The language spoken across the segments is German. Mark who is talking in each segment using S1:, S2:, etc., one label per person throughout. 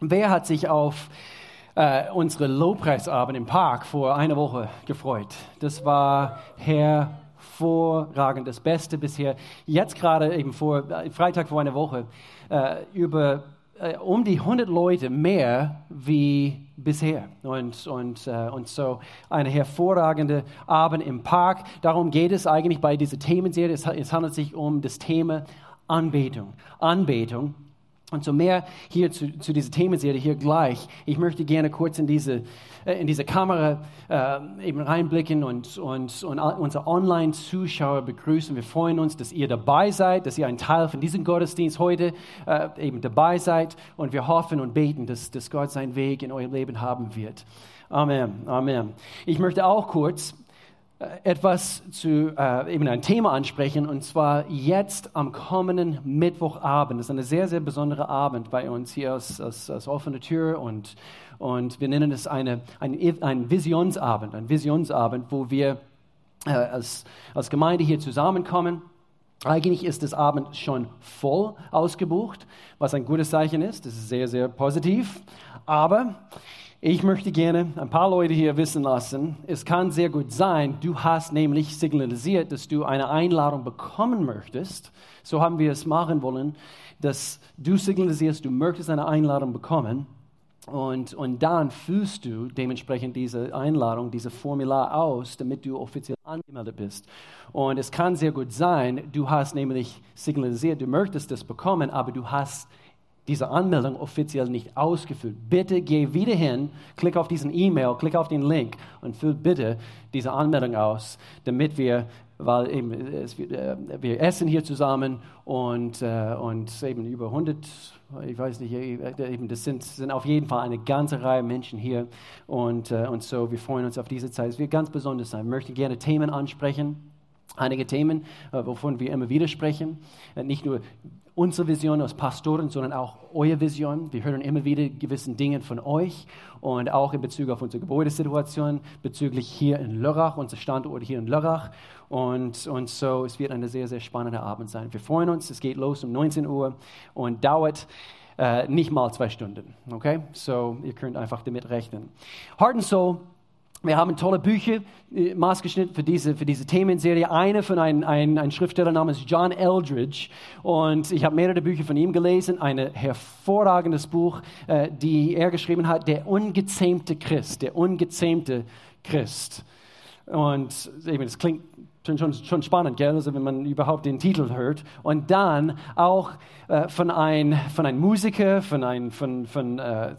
S1: Wer hat sich auf äh, unsere Lobpreisabend im Park vor einer Woche gefreut? Das war hervorragend, das Beste bisher. Jetzt gerade eben vor äh, Freitag vor einer Woche äh, über äh, um die 100 Leute mehr wie bisher. Und, und, äh, und so eine hervorragende Abend im Park. Darum geht es eigentlich bei dieser Themenserie. Es, es handelt sich um das Thema Anbetung. Anbetung. Und so mehr hier zu, zu dieser Themenserie hier gleich. Ich möchte gerne kurz in diese, äh, in diese Kamera äh, eben reinblicken und, und, und unsere Online-Zuschauer begrüßen. Wir freuen uns, dass ihr dabei seid, dass ihr ein Teil von diesem Gottesdienst heute äh, eben dabei seid. Und wir hoffen und beten, dass, dass Gott seinen Weg in euer Leben haben wird. Amen. Amen. Ich möchte auch kurz etwas zu äh, eben ein Thema ansprechen und zwar jetzt am kommenden Mittwochabend. Das ist eine sehr, sehr besondere Abend bei uns hier als, als, als offene Tür und, und wir nennen es eine, ein, ein Visionsabend, ein Visionsabend, wo wir äh, als, als Gemeinde hier zusammenkommen. Eigentlich ist das Abend schon voll ausgebucht, was ein gutes Zeichen ist. Das ist sehr, sehr positiv. Aber ich möchte gerne ein paar Leute hier wissen lassen, es kann sehr gut sein, du hast nämlich signalisiert, dass du eine Einladung bekommen möchtest. So haben wir es machen wollen, dass du signalisierst, du möchtest eine Einladung bekommen. Und, und dann füllst du dementsprechend diese Einladung, dieses Formular aus, damit du offiziell angemeldet bist. Und es kann sehr gut sein, du hast nämlich signalisiert, du möchtest das bekommen, aber du hast diese Anmeldung offiziell nicht ausgefüllt. Bitte geh wieder hin, klick auf diesen E-Mail, klick auf den Link und füll bitte diese Anmeldung aus, damit wir, weil eben es, äh, wir essen hier zusammen und, äh, und eben über 100, ich weiß nicht, äh, eben das sind, sind auf jeden Fall eine ganze Reihe Menschen hier und, und so, wir freuen uns auf diese Zeit. Es wird ganz besonders sein. Ich möchte gerne Themen ansprechen einige Themen, wovon wir immer wieder sprechen. Nicht nur unsere Vision als Pastoren, sondern auch eure Vision. Wir hören immer wieder gewissen Dingen von euch und auch in Bezug auf unsere Gebäudesituation, bezüglich hier in Lörrach, unser Standort hier in Lörrach. Und, und so, es wird eine sehr, sehr spannende Abend sein. Wir freuen uns, es geht los um 19 Uhr und dauert äh, nicht mal zwei Stunden. Okay? So, ihr könnt einfach damit rechnen. Heart and Soul wir haben tolle Bücher äh, maßgeschnitten für diese, für diese Themenserie. Eine von einem ein, ein Schriftsteller namens John Eldridge. Und ich habe mehrere Bücher von ihm gelesen. Ein hervorragendes Buch, äh, die er geschrieben hat, Der ungezähmte Christ. Der ungezähmte Christ. Und eben, das klingt schon, schon, spannend, gell? Also wenn man überhaupt den Titel hört. Und dann auch äh, von einem von ein Musiker, von einem, von, von, äh, äh,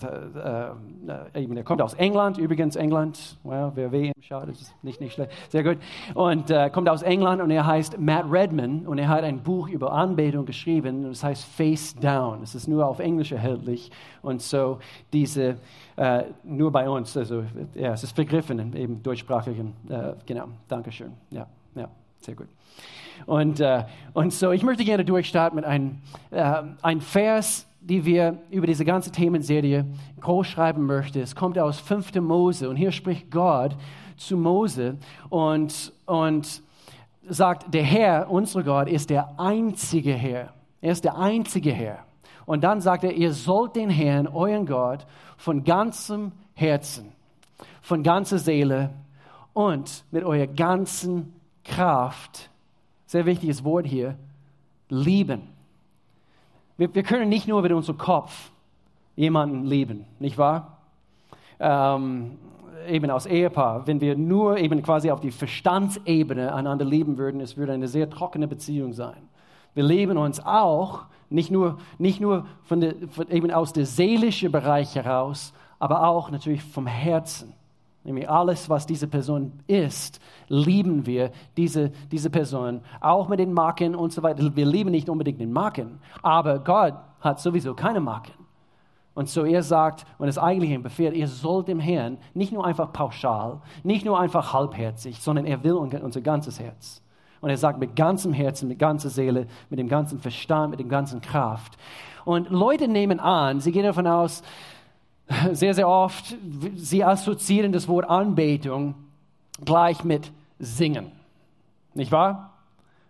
S1: äh, eben, er kommt aus England, übrigens England, well, wer WM schaut, ist nicht, nicht schlecht, sehr gut. Und äh, kommt aus England und er heißt Matt Redman und er hat ein Buch über Anbetung geschrieben und es heißt Face Down. Es ist nur auf Englisch erhältlich und so diese, äh, nur bei uns, also ja, es ist vergriffen, eben deutschsprachigen, genau, Dankeschön, ja. Ja, sehr gut. Und, äh, und so, ich möchte gerne durchstarten mit einem äh, ein Vers, die wir über diese ganze Themenserie groß schreiben möchten. Es kommt aus 5. Mose und hier spricht Gott zu Mose und, und sagt, der Herr, unser Gott, ist der einzige Herr. Er ist der einzige Herr. Und dann sagt er, ihr sollt den Herrn, euren Gott, von ganzem Herzen, von ganzer Seele und mit eurer ganzen Kraft, sehr wichtiges Wort hier, lieben. Wir, wir können nicht nur mit unserem Kopf jemanden lieben, nicht wahr? Ähm, eben als Ehepaar, wenn wir nur eben quasi auf die Verstandsebene einander lieben würden, es würde eine sehr trockene Beziehung sein. Wir lieben uns auch, nicht nur, nicht nur von der, von eben aus dem seelischen Bereich heraus, aber auch natürlich vom Herzen. Nämlich alles, was diese Person ist, lieben wir diese, diese Person. Auch mit den Marken und so weiter. Wir lieben nicht unbedingt den Marken, aber Gott hat sowieso keine Marken. Und so er sagt, und es ist eigentlich ein Befehl, ihr sollt dem Herrn nicht nur einfach pauschal, nicht nur einfach halbherzig, sondern er will unser ganzes Herz. Und er sagt mit ganzem Herzen, mit ganzer Seele, mit dem ganzen Verstand, mit dem ganzen Kraft. Und Leute nehmen an, sie gehen davon aus, sehr, sehr oft, sie assoziieren das Wort Anbetung gleich mit Singen. Nicht wahr?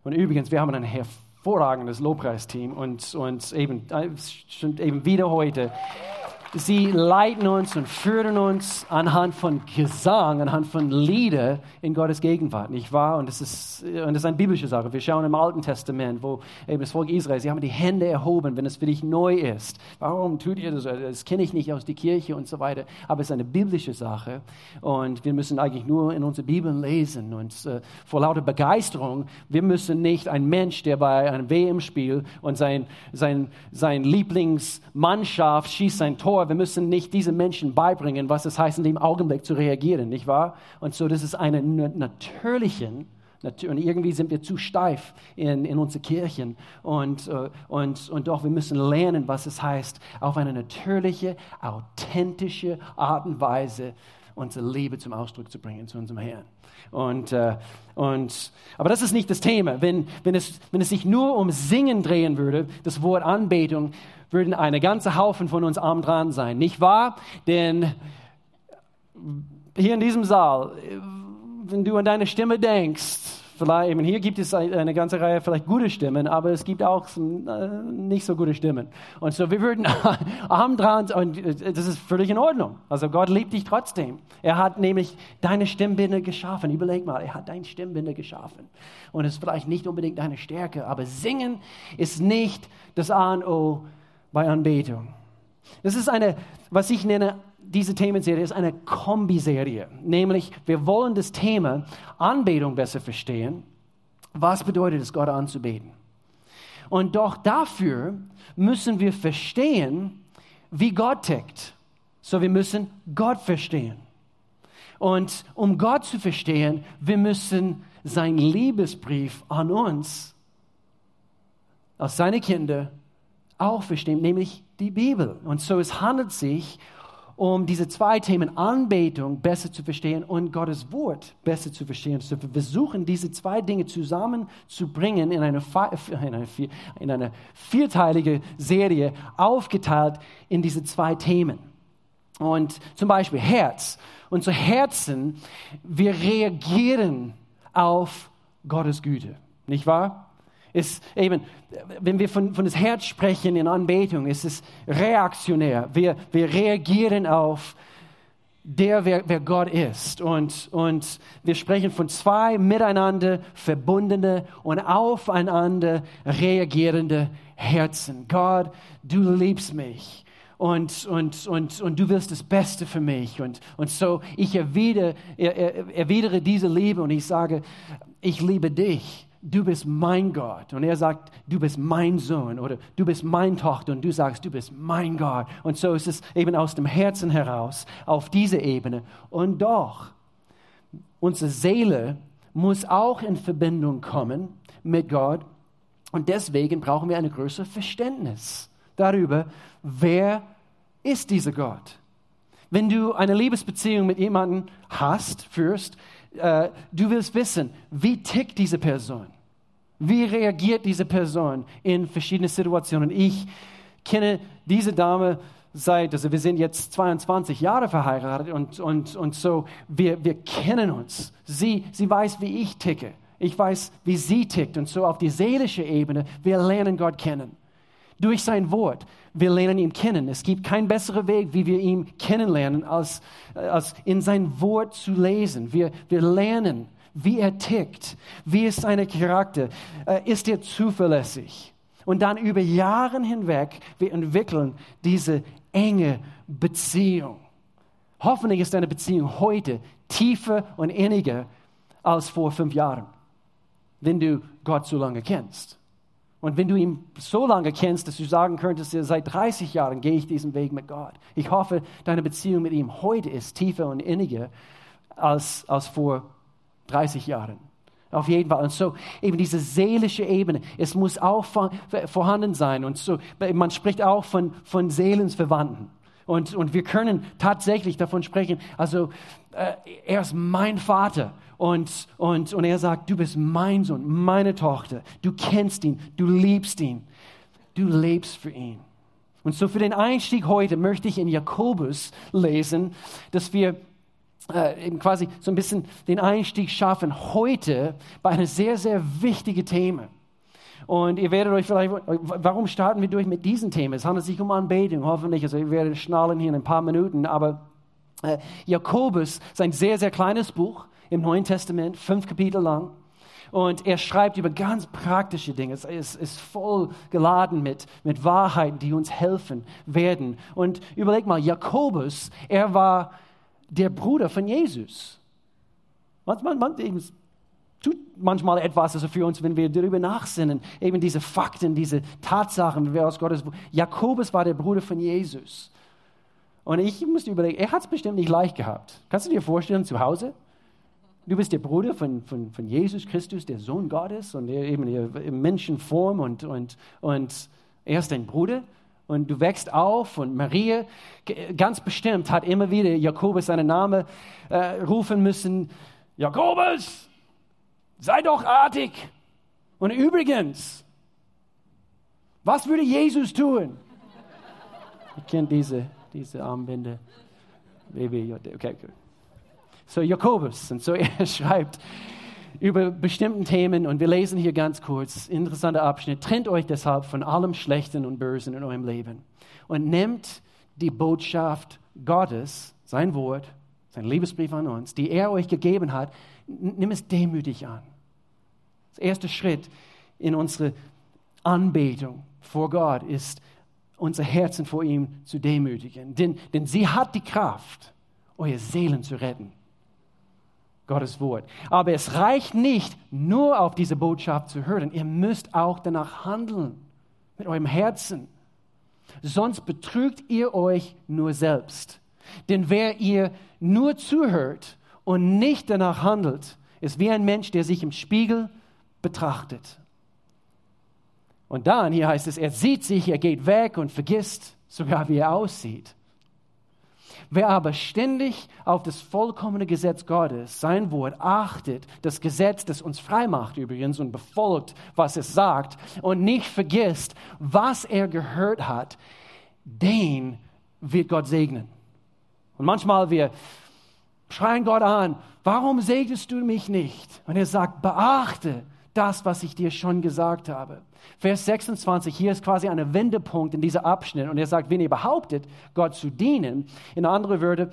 S1: Und übrigens, wir haben ein hervorragendes Lobpreisteam und, und eben, äh, eben wieder heute sie leiten uns und führen uns anhand von Gesang, anhand von Lieder in Gottes Gegenwart, nicht wahr? Und das ist, und das ist eine biblische Sache. Wir schauen im Alten Testament, wo eben das Volk Israel, sie haben die Hände erhoben, wenn es für dich neu ist. Warum tut ihr das? Das kenne ich nicht aus der Kirche und so weiter. Aber es ist eine biblische Sache und wir müssen eigentlich nur in unsere Bibeln lesen und äh, vor lauter Begeisterung, wir müssen nicht ein Mensch, der bei einem WM-Spiel und sein, sein, sein Lieblingsmannschaft schießt sein Tor vor, wir müssen nicht diesen Menschen beibringen, was es heißt, in dem Augenblick zu reagieren, nicht wahr? Und so, das ist eine natürlichen, und irgendwie sind wir zu steif in, in unseren Kirchen. Und, äh, und, und doch, wir müssen lernen, was es heißt, auf eine natürliche, authentische Art und Weise unsere Liebe zum Ausdruck zu bringen zu unserem Herrn. Und, äh, und, aber das ist nicht das Thema. Wenn, wenn, es, wenn es sich nur um Singen drehen würde, das Wort Anbetung, würden eine ganze Haufen von uns arm dran sein, nicht wahr? Denn hier in diesem Saal, wenn du an deine Stimme denkst, vielleicht, eben hier gibt es eine ganze Reihe vielleicht gute Stimmen, aber es gibt auch äh, nicht so gute Stimmen. Und so, wir würden arm dran, und äh, das ist völlig in Ordnung. Also Gott liebt dich trotzdem. Er hat nämlich deine Stimmbinde geschaffen. Überleg mal, er hat deine Stimmbinde geschaffen. Und es ist vielleicht nicht unbedingt deine Stärke, aber singen ist nicht das A und O bei Anbetung. Das ist eine, was ich nenne, diese Themenserie ist eine Kombiserie. Nämlich, wir wollen das Thema Anbetung besser verstehen. Was bedeutet es, Gott anzubeten? Und doch dafür müssen wir verstehen, wie Gott tickt. So, wir müssen Gott verstehen. Und um Gott zu verstehen, wir müssen sein Liebesbrief an uns als seine Kinder auch verstehen, nämlich die Bibel. Und so es handelt sich um diese zwei Themen Anbetung besser zu verstehen und Gottes Wort besser zu verstehen. So wir versuchen diese zwei Dinge zusammenzubringen in eine, in eine, in eine vierteilige Serie, aufgeteilt in diese zwei Themen. Und zum Beispiel Herz. Unsere Herzen, wir reagieren auf Gottes Güte, nicht wahr? Ist eben, wenn wir von, von das Herz sprechen in Anbetung, ist es reaktionär. Wir, wir reagieren auf der, wer, wer Gott ist. Und, und wir sprechen von zwei miteinander verbundene und aufeinander reagierende Herzen. Gott, du liebst mich. Und, und, und, und du willst das Beste für mich. Und, und so, ich erwidere, erwidere diese Liebe und ich sage, ich liebe dich du bist mein Gott. Und er sagt, du bist mein Sohn oder du bist mein Tochter und du sagst, du bist mein Gott. Und so ist es eben aus dem Herzen heraus auf diese Ebene. Und doch, unsere Seele muss auch in Verbindung kommen mit Gott. Und deswegen brauchen wir ein größeres Verständnis darüber, wer ist dieser Gott. Wenn du eine Liebesbeziehung mit jemandem hast, führst, äh, du willst wissen, wie tickt diese Person? Wie reagiert diese Person in verschiedenen Situationen? Ich kenne diese Dame seit, also wir sind jetzt 22 Jahre verheiratet und, und, und so, wir, wir kennen uns. Sie, sie weiß, wie ich ticke. Ich weiß, wie sie tickt. Und so auf die seelische Ebene, wir lernen Gott kennen. Durch sein Wort. Wir lernen ihn kennen. Es gibt keinen besseren Weg, wie wir ihn kennenlernen, als, als in sein Wort zu lesen. Wir, wir lernen, wie er tickt, wie ist sein Charakter, äh, ist er zuverlässig. Und dann über Jahre hinweg, wir entwickeln diese enge Beziehung. Hoffentlich ist deine Beziehung heute tiefer und inniger als vor fünf Jahren, wenn du Gott so lange kennst. Und wenn du ihn so lange kennst, dass du sagen könntest, seit 30 Jahren gehe ich diesen Weg mit Gott. Ich hoffe, deine Beziehung mit ihm heute ist tiefer und inniger als, als vor 30 Jahren. Auf jeden Fall. Und so eben diese seelische Ebene, es muss auch vorhanden sein. Und so, man spricht auch von, von Seelensverwandten. Und, und wir können tatsächlich davon sprechen, also äh, er ist mein Vater und, und, und er sagt, du bist mein Sohn, meine Tochter, du kennst ihn, du liebst ihn, du lebst für ihn. Und so für den Einstieg heute möchte ich in Jakobus lesen, dass wir äh, eben quasi so ein bisschen den Einstieg schaffen heute bei einem sehr, sehr wichtigen Thema. Und ihr werdet euch vielleicht, warum starten wir durch mit diesem Thema? Es handelt sich um Anbetung, hoffentlich. Also ihr werdet schnallen hier in ein paar Minuten. Aber äh, Jakobus ist ein sehr, sehr kleines Buch im Neuen Testament, fünf Kapitel lang. Und er schreibt über ganz praktische Dinge. Es ist, voll geladen mit, mit Wahrheiten, die uns helfen werden. Und überleg mal, Jakobus, er war der Bruder von Jesus. Man, man, tut manchmal etwas also für uns, wenn wir darüber nachsinnen. Eben diese Fakten, diese Tatsachen, wie wir aus Gottes. Jakobus war der Bruder von Jesus. Und ich musste überlegen, er hat es bestimmt nicht leicht gehabt. Kannst du dir vorstellen, zu Hause? Du bist der Bruder von, von, von Jesus Christus, der Sohn Gottes und er eben in Menschenform und, und, und er ist dein Bruder und du wächst auf und Maria ganz bestimmt hat immer wieder Jakobus seinen Namen äh, rufen müssen. Jakobus, sei doch artig. Und übrigens, was würde Jesus tun? Ich kenne diese, diese Armbinde. Baby, okay, good. So Jakobus. Und so er schreibt über bestimmten Themen und wir lesen hier ganz kurz, interessanter Abschnitt. Trennt euch deshalb von allem Schlechten und Bösen in eurem Leben und nehmt die Botschaft Gottes, sein Wort, sein Liebesbrief an uns, die er euch gegeben hat, nimm es demütig an. Der erste Schritt in unsere Anbetung vor Gott ist, unser Herzen vor ihm zu demütigen. Denn, denn sie hat die Kraft, eure Seelen zu retten. Gottes Wort. Aber es reicht nicht, nur auf diese Botschaft zu hören. Ihr müsst auch danach handeln, mit eurem Herzen. Sonst betrügt ihr euch nur selbst. Denn wer ihr nur zuhört und nicht danach handelt, ist wie ein Mensch, der sich im Spiegel betrachtet. Und dann, hier heißt es, er sieht sich, er geht weg und vergisst sogar, wie er aussieht. Wer aber ständig auf das vollkommene Gesetz Gottes, sein Wort, achtet, das Gesetz, das uns frei macht übrigens und befolgt, was es sagt und nicht vergisst, was er gehört hat, den wird Gott segnen. Und manchmal wir schreien Gott an, warum segnest du mich nicht? Und er sagt, beachte das, was ich dir schon gesagt habe. Vers 26, hier ist quasi ein Wendepunkt in diesem Abschnitt. Und er sagt, wenn ihr behauptet, Gott zu dienen, in andere Wörter,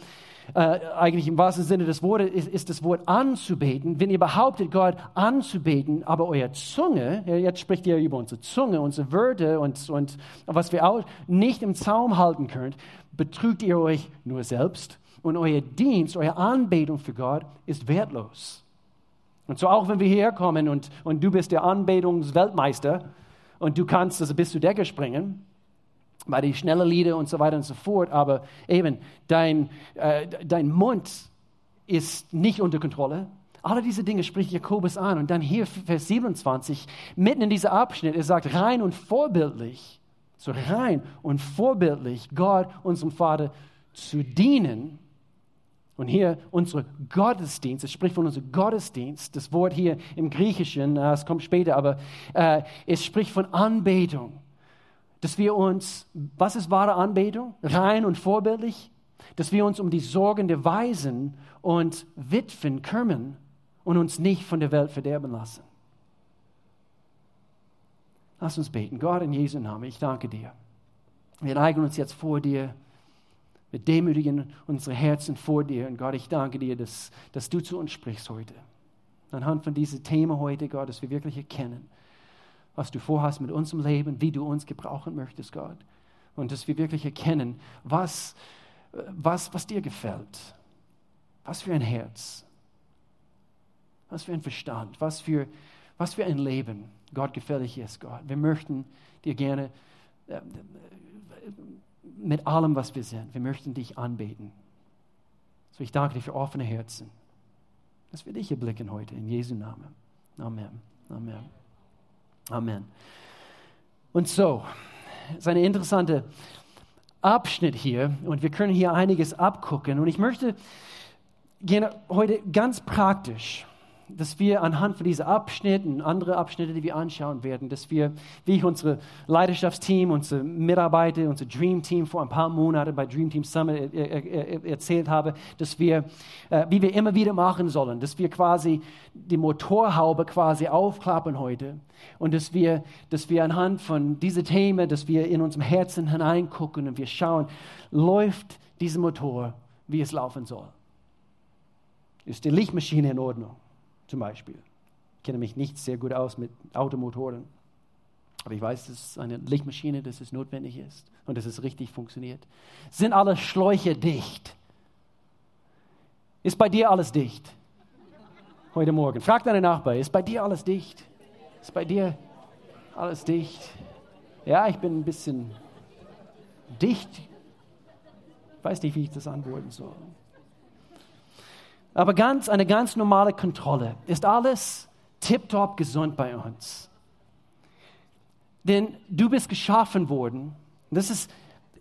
S1: äh, eigentlich im wahrsten Sinne des Wortes ist, ist, das Wort anzubeten. Wenn ihr behauptet, Gott anzubeten, aber euer Zunge, jetzt spricht ihr über unsere Zunge, unsere Wörter und, und was wir auch nicht im Zaum halten könnt, betrügt ihr euch nur selbst und euer Dienst, eure Anbetung für Gott ist wertlos. Und so auch wenn wir hierher kommen und, und du bist der Anbetungsweltmeister, und du kannst also bis zur Decke springen bei den schnellen Lieder und so weiter und so fort, aber eben dein, äh, dein Mund ist nicht unter Kontrolle. Alle diese Dinge spricht Jakobus an. Und dann hier Vers 27, mitten in diesem Abschnitt, er sagt rein und vorbildlich, so rein und vorbildlich Gott, unserem Vater, zu dienen und hier unser Gottesdienst, es spricht von unserem Gottesdienst, das Wort hier im Griechischen, äh, es kommt später, aber äh, es spricht von Anbetung. Dass wir uns, was ist wahre Anbetung? Rein und vorbildlich. Dass wir uns um die Sorgen der Weisen und Witwen kümmern und uns nicht von der Welt verderben lassen. Lass uns beten. Gott, in Jesu Namen, ich danke dir. Wir neigen uns jetzt vor dir wir demütigen unsere Herzen vor dir. Und Gott, ich danke dir, dass, dass du zu uns sprichst heute. Anhand von diesem Thema heute, Gott, dass wir wirklich erkennen, was du vorhast mit unserem Leben, wie du uns gebrauchen möchtest, Gott. Und dass wir wirklich erkennen, was, was, was dir gefällt. Was für ein Herz. Was für ein Verstand. Was für, was für ein Leben Gott gefällig ist, Gott. Wir möchten dir gerne äh, mit allem, was wir sind. Wir möchten dich anbeten. So, ich danke dir für offene Herzen, dass wir dich erblicken heute in Jesu Namen. Amen. Amen. Amen. Und so, es ist ein interessanter Abschnitt hier und wir können hier einiges abgucken. Und ich möchte gerne heute ganz praktisch dass wir anhand von diesen Abschnitten und andere Abschnitte, die wir anschauen werden, dass wir, wie ich unsere Leidenschaftsteam, unsere Mitarbeiter, unser Dream Team vor ein paar Monaten bei Dream Team Summit erzählt habe, dass wir, äh, wie wir immer wieder machen sollen, dass wir quasi die Motorhaube quasi aufklappen heute und dass wir, dass wir anhand von diesen Themen, dass wir in unserem Herzen hineingucken und wir schauen, läuft dieser Motor, wie es laufen soll. Ist die Lichtmaschine in Ordnung? Zum Beispiel. Ich kenne mich nicht sehr gut aus mit Automotoren, aber ich weiß, dass eine Lichtmaschine, dass es notwendig ist und dass es richtig funktioniert. Sind alle Schläuche dicht? Ist bei dir alles dicht? Heute Morgen. Frag deine Nachbar, ist bei dir alles dicht? Ist bei dir alles dicht? Ja, ich bin ein bisschen dicht. Ich weiß nicht, wie ich das antworten soll. Aber ganz, eine ganz normale Kontrolle. Ist alles tiptop gesund bei uns? Denn du bist geschaffen worden. Das ist,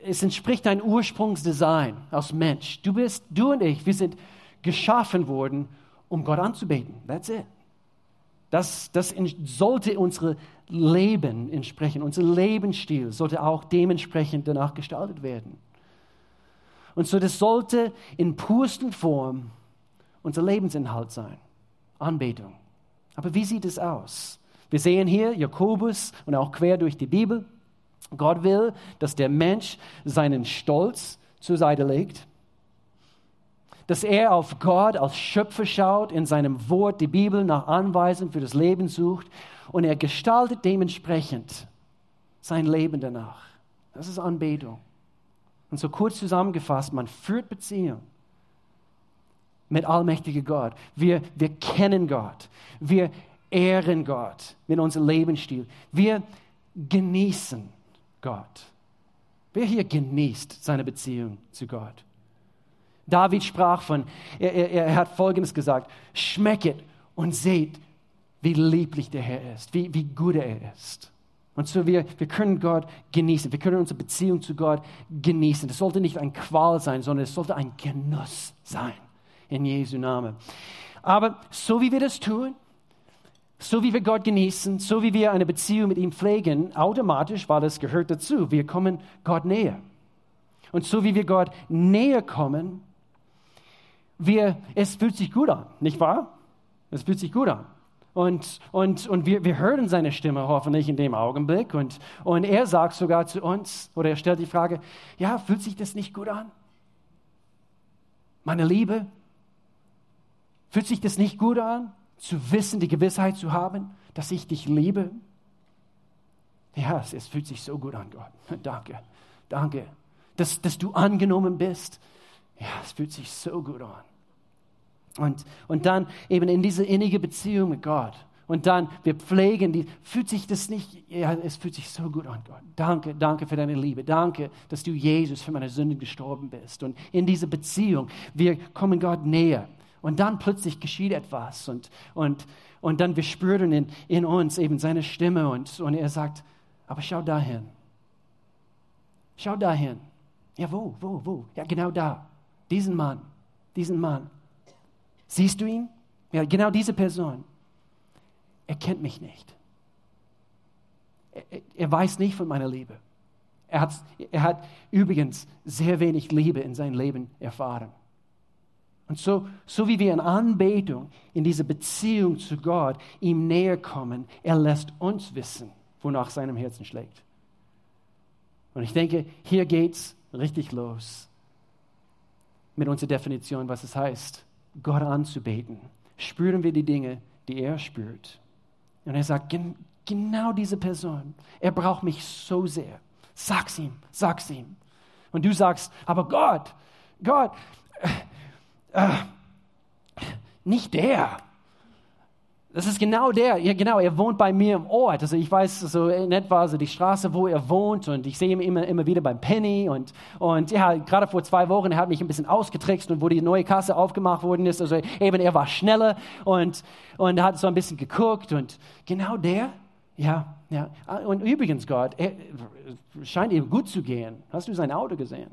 S1: es entspricht dein Ursprungsdesign als Mensch. Du bist, du und ich, wir sind geschaffen worden, um Gott anzubeten. That's it. Das, das sollte unser Leben entsprechen. Unser Lebensstil sollte auch dementsprechend danach gestaltet werden. Und so, das sollte in pursten Form unser Lebensinhalt sein. Anbetung. Aber wie sieht es aus? Wir sehen hier Jakobus und auch quer durch die Bibel. Gott will, dass der Mensch seinen Stolz zur Seite legt, dass er auf Gott als Schöpfer schaut, in seinem Wort die Bibel nach Anweisungen für das Leben sucht und er gestaltet dementsprechend sein Leben danach. Das ist Anbetung. Und so kurz zusammengefasst, man führt Beziehung mit allmächtiger Gott. Wir, wir kennen Gott. Wir ehren Gott mit unserem Lebensstil. Wir genießen Gott. Wer hier genießt seine Beziehung zu Gott? David sprach von, er, er, er hat Folgendes gesagt, schmecket und seht, wie lieblich der Herr ist, wie, wie gut er ist. Und so wir, wir können Gott genießen, wir können unsere Beziehung zu Gott genießen. Das sollte nicht ein Qual sein, sondern es sollte ein Genuss sein in Jesu Namen. Aber so wie wir das tun, so wie wir Gott genießen, so wie wir eine Beziehung mit ihm pflegen, automatisch, weil das gehört dazu, wir kommen Gott näher. Und so wie wir Gott näher kommen, wir, es fühlt sich gut an, nicht wahr? Es fühlt sich gut an. Und, und, und wir, wir hören seine Stimme hoffentlich in dem Augenblick. Und, und er sagt sogar zu uns, oder er stellt die Frage, ja, fühlt sich das nicht gut an? Meine Liebe, Fühlt sich das nicht gut an, zu wissen, die Gewissheit zu haben, dass ich dich liebe? Ja, es, es fühlt sich so gut an, Gott. Danke, danke, dass, dass du angenommen bist. Ja, es fühlt sich so gut an. Und, und dann eben in diese innige Beziehung mit Gott. Und dann, wir pflegen die, fühlt sich das nicht, ja, es fühlt sich so gut an, Gott. Danke, danke für deine Liebe. Danke, dass du Jesus für meine Sünden gestorben bist. Und in diese Beziehung, wir kommen Gott näher. Und dann plötzlich geschieht etwas und, und, und dann wir spüren in, in uns eben seine Stimme und, und er sagt, aber schau dahin. Schau dahin. Ja, wo, wo, wo? Ja, genau da. Diesen Mann, diesen Mann. Siehst du ihn? Ja, genau diese Person. Er kennt mich nicht. Er, er weiß nicht von meiner Liebe. Er hat, er hat übrigens sehr wenig Liebe in seinem Leben erfahren. Und so, so wie wir in Anbetung, in diese Beziehung zu Gott ihm näher kommen, er lässt uns wissen, wonach seinem Herzen schlägt. Und ich denke, hier geht es richtig los mit unserer Definition, was es heißt, Gott anzubeten. Spüren wir die Dinge, die er spürt. Und er sagt, genau diese Person, er braucht mich so sehr. Sag's ihm, sag's ihm. Und du sagst, aber Gott, Gott, äh, nicht der. Das ist genau der, ja genau, er wohnt bei mir im Ort. Also ich weiß so in etwa so die Straße, wo er wohnt und ich sehe ihn immer, immer wieder beim Penny und, und ja, gerade vor zwei Wochen, er hat mich ein bisschen ausgetrickst und wo die neue Kasse aufgemacht worden ist, also eben er war schneller und, und hat so ein bisschen geguckt und genau der, ja, ja. Und übrigens Gott, er scheint ihm gut zu gehen. Hast du sein Auto gesehen?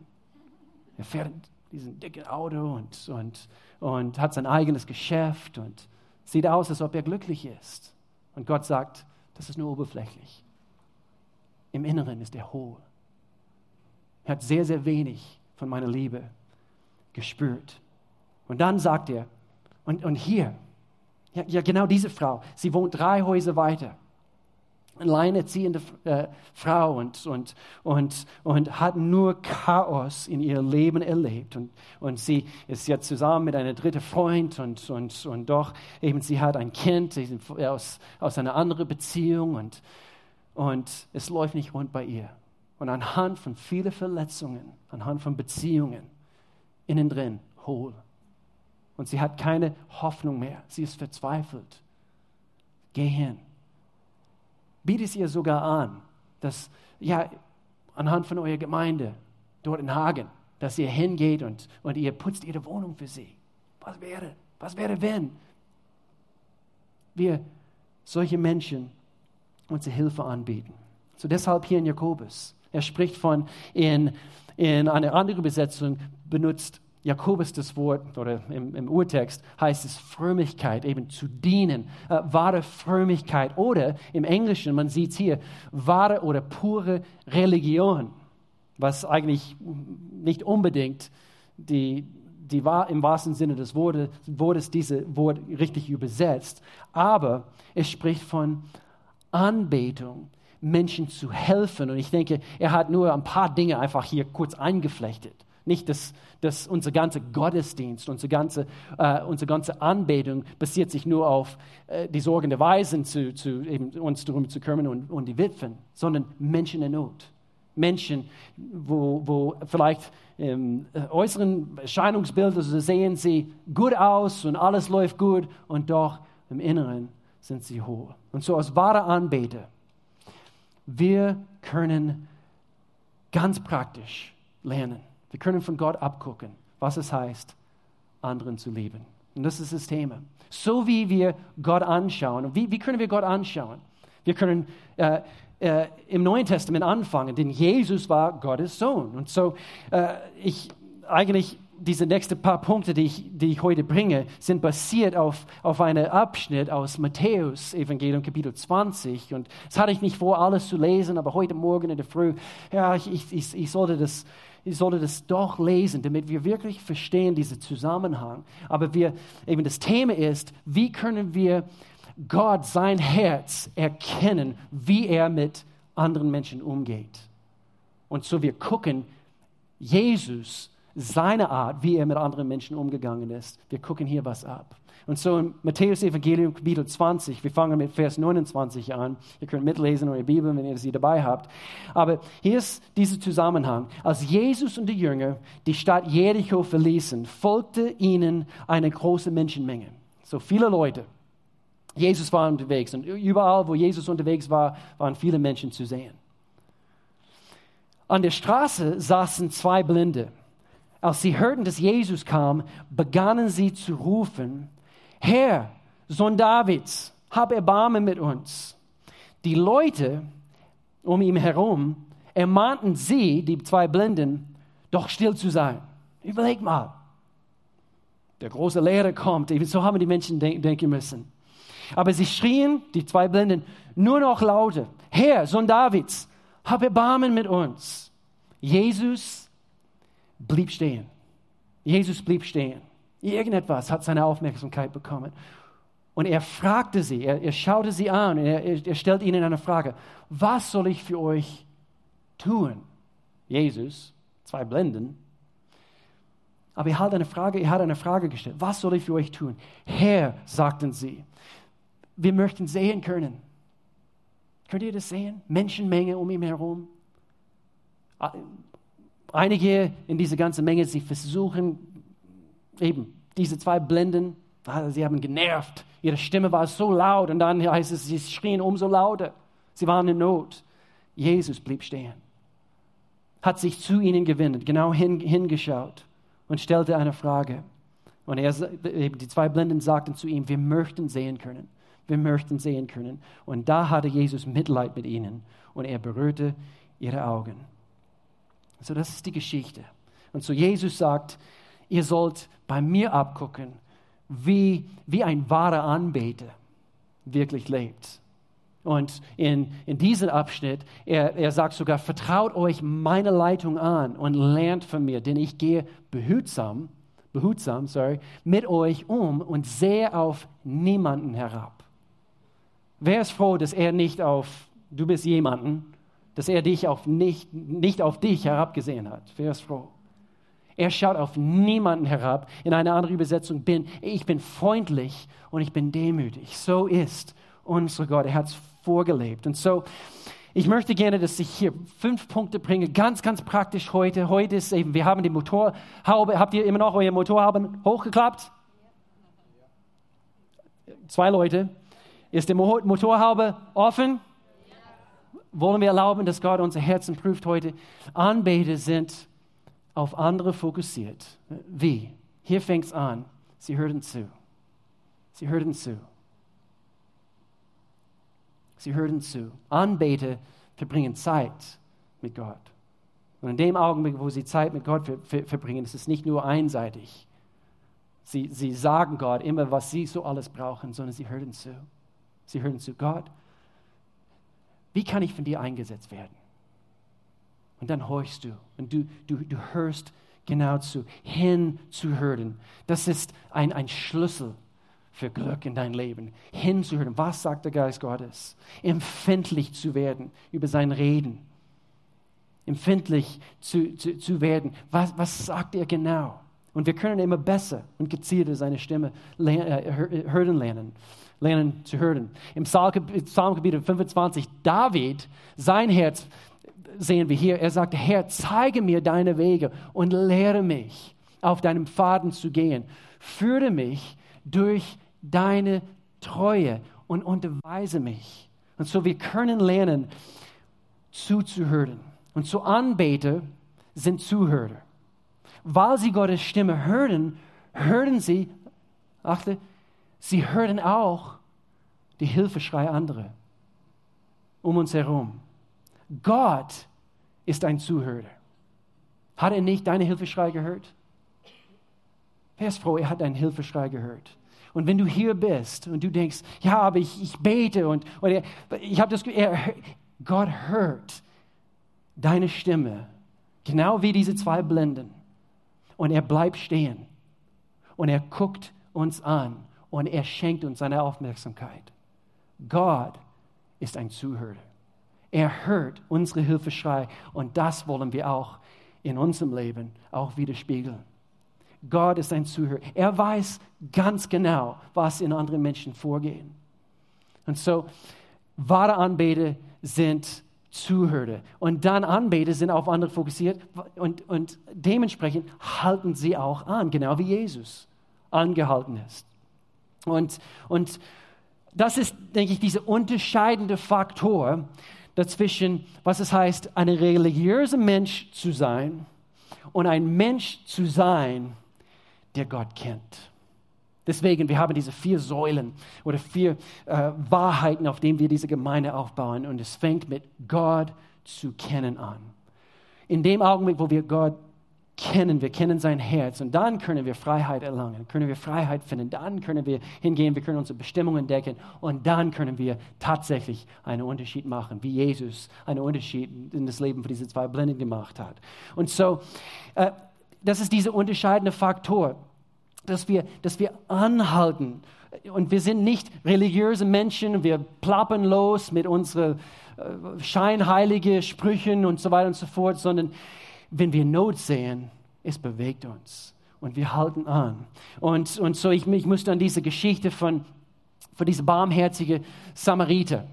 S1: Er fährt diesen dicken Auto und, und, und hat sein eigenes Geschäft und Sieht aus, als ob er glücklich ist. Und Gott sagt, das ist nur oberflächlich. Im Inneren ist er hohl. Er hat sehr, sehr wenig von meiner Liebe gespürt. Und dann sagt er, und, und hier, ja, ja, genau diese Frau, sie wohnt drei Häuser weiter. Alleinerziehende äh, Frau und, und, und, und hat nur Chaos in ihrem Leben erlebt. Und, und sie ist jetzt zusammen mit einem dritten Freund und, und, und doch eben sie hat ein Kind aus, aus einer anderen Beziehung und, und es läuft nicht rund bei ihr. Und anhand von vielen Verletzungen, anhand von Beziehungen, innen drin hohl. Und sie hat keine Hoffnung mehr. Sie ist verzweifelt. Geh hin. Biete es ihr sogar an, dass, ja, anhand von eurer Gemeinde dort in Hagen, dass ihr hingeht und, und ihr putzt ihre Wohnung für sie. Was wäre, was wäre, wenn wir solche Menschen unsere Hilfe anbieten? So deshalb hier in Jakobus. Er spricht von, in, in einer anderen Übersetzung benutzt Jakobus das Wort, oder im, im Urtext heißt es Frömmigkeit, eben zu dienen, äh, wahre Frömmigkeit. Oder im Englischen, man sieht es hier, wahre oder pure Religion, was eigentlich nicht unbedingt die, die im wahrsten Sinne des Wortes, Wortes diese Wort richtig übersetzt. Aber es spricht von Anbetung, Menschen zu helfen. Und ich denke, er hat nur ein paar Dinge einfach hier kurz eingeflechtet. Nicht, dass, dass unser ganzer Gottesdienst, unsere ganze, äh, unsere ganze Anbetung basiert sich nur auf äh, die Sorgen der Weisen, zu, zu eben uns darum zu kümmern und, und die Witwen, sondern Menschen in Not. Menschen, wo, wo vielleicht im äh, äußeren Erscheinungsbild also sehen sie gut aus und alles läuft gut und doch im Inneren sind sie hohl. Und so als wahre Anbeter, wir können ganz praktisch lernen wir können von Gott abgucken, was es heißt, anderen zu lieben. Und das ist das Thema. So wie wir Gott anschauen. Und wie, wie können wir Gott anschauen? Wir können äh, äh, im Neuen Testament anfangen, denn Jesus war Gottes Sohn. Und so, äh, ich eigentlich diese nächsten paar Punkte, die ich, die ich heute bringe, sind basiert auf, auf einen Abschnitt aus Matthäus Evangelium Kapitel 20. Und das hatte ich nicht vor, alles zu lesen, aber heute Morgen in der Früh, ja, ich, ich, ich sollte das ich sollte das doch lesen, damit wir wirklich verstehen diesen Zusammenhang. Aber wir, eben das Thema ist, wie können wir Gott, sein Herz erkennen, wie er mit anderen Menschen umgeht. Und so wir gucken, Jesus, seine Art, wie er mit anderen Menschen umgegangen ist. Wir gucken hier was ab. Und so in Matthäus Evangelium Kapitel 20, wir fangen mit Vers 29 an. Ihr könnt mitlesen in eurer Bibel, wenn ihr sie dabei habt. Aber hier ist dieser Zusammenhang. Als Jesus und die Jünger die Stadt Jericho verließen, folgte ihnen eine große Menschenmenge. So viele Leute. Jesus war unterwegs und überall, wo Jesus unterwegs war, waren viele Menschen zu sehen. An der Straße saßen zwei Blinde. Als sie hörten, dass Jesus kam, begannen sie zu rufen, Herr, Sohn Davids, hab Erbarmen mit uns. Die Leute um ihn herum ermahnten sie, die zwei Blinden, doch still zu sein. Überleg mal. Der große Lehrer kommt, so haben die Menschen denken müssen. Aber sie schrien, die zwei Blinden, nur noch lauter, Herr, Sohn Davids, hab Erbarmen mit uns. Jesus blieb stehen. Jesus blieb stehen. Irgendetwas hat seine Aufmerksamkeit bekommen. Und er fragte sie, er, er schaute sie an, er, er stellt ihnen eine Frage. Was soll ich für euch tun? Jesus, zwei Blinden. Aber er hat eine Frage, er hat eine Frage gestellt. Was soll ich für euch tun? Herr, sagten sie, wir möchten sehen können. Könnt ihr das sehen? Menschenmenge um ihn herum. Einige in dieser ganzen Menge, sie versuchen eben diese zwei Blinden, ah, sie haben genervt. Ihre Stimme war so laut und dann heißt es, sie schrien umso lauter. Sie waren in Not. Jesus blieb stehen, hat sich zu ihnen gewendet, genau hin, hingeschaut und stellte eine Frage. Und er, die zwei Blinden sagten zu ihm, wir möchten sehen können. Wir möchten sehen können. Und da hatte Jesus Mitleid mit ihnen und er berührte ihre Augen. Also das ist die Geschichte. Und so Jesus sagt, ihr sollt bei mir abgucken, wie, wie ein wahrer Anbeter wirklich lebt. Und in, in diesem Abschnitt, er, er sagt sogar, vertraut euch meine Leitung an und lernt von mir, denn ich gehe behutsam, behutsam sorry, mit euch um und sehe auf niemanden herab. Wer ist froh, dass er nicht auf, du bist jemanden, dass er dich auf nicht, nicht auf dich herabgesehen hat? Wer ist froh? Er schaut auf niemanden herab. In einer anderen Übersetzung bin ich bin freundlich und ich bin demütig. So ist unser Gott. Er hat es vorgelebt. Und so, ich möchte gerne, dass ich hier fünf Punkte bringe, ganz, ganz praktisch heute. Heute ist eben, wir haben die Motorhaube. Habt ihr immer noch eure Motorhaube hochgeklappt? Zwei Leute. Ist die Motorhaube offen? Wollen wir erlauben, dass Gott unser Herzen prüft heute? Anbeter sind auf andere fokussiert. Wie? Hier fängt es an. Sie hörten zu. Sie hörten zu. Sie hörten zu. Anbeter verbringen Zeit mit Gott. Und in dem Augenblick, wo sie Zeit mit Gott verbringen, ist es nicht nur einseitig. Sie, sie sagen Gott immer, was sie so alles brauchen, sondern sie hören zu. Sie hören zu Gott. Wie kann ich von dir eingesetzt werden? Und dann horchst du und du, du, du hörst genau zu, hinzuhören. Das ist ein, ein Schlüssel für Glück in dein Leben. Hinzuhören, was sagt der Geist Gottes? Empfindlich zu werden über sein Reden. Empfindlich zu, zu, zu werden. Was, was sagt er genau? Und wir können immer besser und gezielter seine Stimme äh, hören lernen, lernen zu hören. Im Psalmgebiet 25, David, sein Herz sehen wir hier, er sagt, Herr, zeige mir deine Wege und lehre mich, auf deinem Faden zu gehen. Führe mich durch deine Treue und unterweise mich. Und so wir können lernen, zuzuhören. Und so Anbeter sind Zuhörer. Weil sie Gottes Stimme hören, hören sie, achte, sie hören auch die Hilfeschrei anderer um uns herum. Gott ist ein Zuhörer. Hat er nicht deine Hilfeschrei gehört? Wer ist froh, er hat deinen Hilfeschrei gehört. Und wenn du hier bist und du denkst, ja, aber ich, ich bete und, und er, ich habe das er, Gott hört deine Stimme, genau wie diese zwei Blenden. Und er bleibt stehen und er guckt uns an und er schenkt uns seine Aufmerksamkeit. Gott ist ein Zuhörer. Er hört unsere Hilfeschrei und das wollen wir auch in unserem Leben auch widerspiegeln. Gott ist ein Zuhörer. Er weiß ganz genau, was in anderen Menschen vorgeht. Und so, wahre Anbeter sind Zuhörer. Und dann Anbeter sind auf andere fokussiert und, und dementsprechend halten sie auch an, genau wie Jesus angehalten ist. Und, und das ist, denke ich, dieser unterscheidende Faktor, dazwischen, was es heißt, ein religiöser Mensch zu sein und ein Mensch zu sein, der Gott kennt. Deswegen, wir haben diese vier Säulen oder vier äh, Wahrheiten, auf denen wir diese Gemeinde aufbauen. Und es fängt mit Gott zu kennen an. In dem Augenblick, wo wir Gott kennen, wir kennen sein Herz und dann können wir Freiheit erlangen, können wir Freiheit finden, dann können wir hingehen, wir können unsere Bestimmungen entdecken und dann können wir tatsächlich einen Unterschied machen, wie Jesus einen Unterschied in das Leben von diesen zwei Blinden gemacht hat. Und so, äh, das ist dieser unterscheidende Faktor, dass wir, dass wir anhalten und wir sind nicht religiöse Menschen, wir plappern los mit unseren äh, scheinheiligen Sprüchen und so weiter und so fort, sondern wenn wir Not sehen, es bewegt uns und wir halten an. Und, und so, ich, ich musste an diese Geschichte von, von diesem barmherzigen Samariter,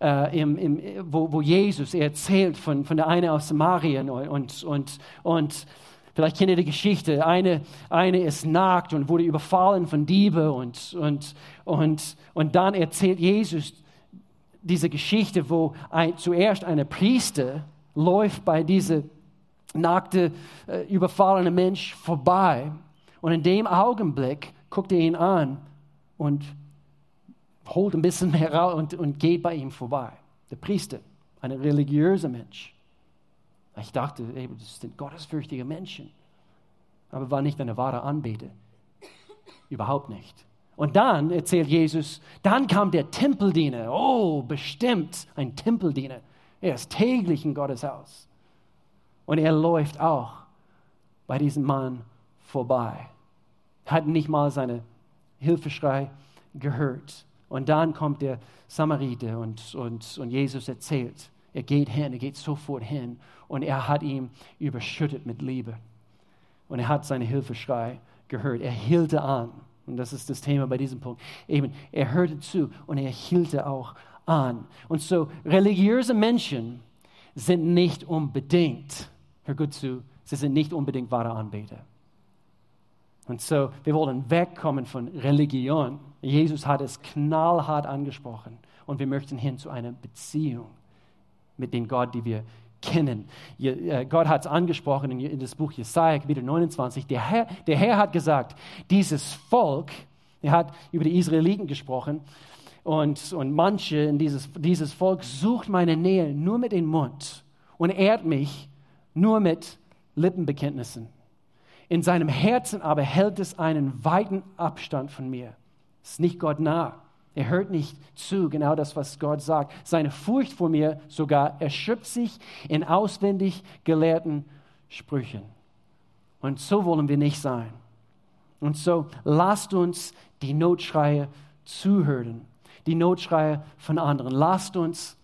S1: äh, im, im, wo, wo Jesus erzählt von, von der eine aus Samarien und, und, und vielleicht kennt ihr die Geschichte, eine, eine ist nackt und wurde überfallen von Diebe und, und, und, und dann erzählt Jesus diese Geschichte, wo ein, zuerst eine Priester läuft bei dieser nackte, äh, überfallene Mensch vorbei. Und in dem Augenblick guckt er ihn an und holt ein bisschen mehr raus und, und geht bei ihm vorbei. Der Priester, ein religiöser Mensch. Ich dachte, das sind gottesfürchtige Menschen, aber war nicht eine wahre Anbeter. überhaupt nicht. Und dann erzählt Jesus, dann kam der Tempeldiener. Oh, bestimmt ein Tempeldiener. Er ist täglich in Gottes Haus. Und er läuft auch bei diesem Mann vorbei. Hat nicht mal seine Hilfeschrei gehört. Und dann kommt der Samariter und, und, und Jesus erzählt. Er geht hin, er geht sofort hin und er hat ihn überschüttet mit Liebe. Und er hat seine Hilfeschrei gehört. Er hielt an. Und das ist das Thema bei diesem Punkt. Eben, er hörte zu und er hielt auch an. Und so religiöse Menschen sind nicht unbedingt, hör gut zu, sie sind nicht unbedingt wahre Anbeter. Und so, wir wollen wegkommen von Religion. Jesus hat es knallhart angesprochen. Und wir möchten hin zu einer Beziehung mit dem Gott, die wir kennen. Äh, Gott hat es angesprochen in, das Buch Jesaja, Kapitel 29. Der Herr, der Herr hat gesagt, dieses Volk, er hat über die Israeliten gesprochen, und, und manche in dieses, dieses Volk sucht meine Nähe nur mit dem Mund und ehrt mich nur mit Lippenbekenntnissen. In seinem Herzen aber hält es einen weiten Abstand von mir. Es ist nicht Gott nah. Er hört nicht zu, genau das, was Gott sagt. Seine Furcht vor mir sogar erschöpft sich in auswendig gelehrten Sprüchen. Und so wollen wir nicht sein. Und so lasst uns die Notschreie zuhören, die Notschreie von anderen. Lasst uns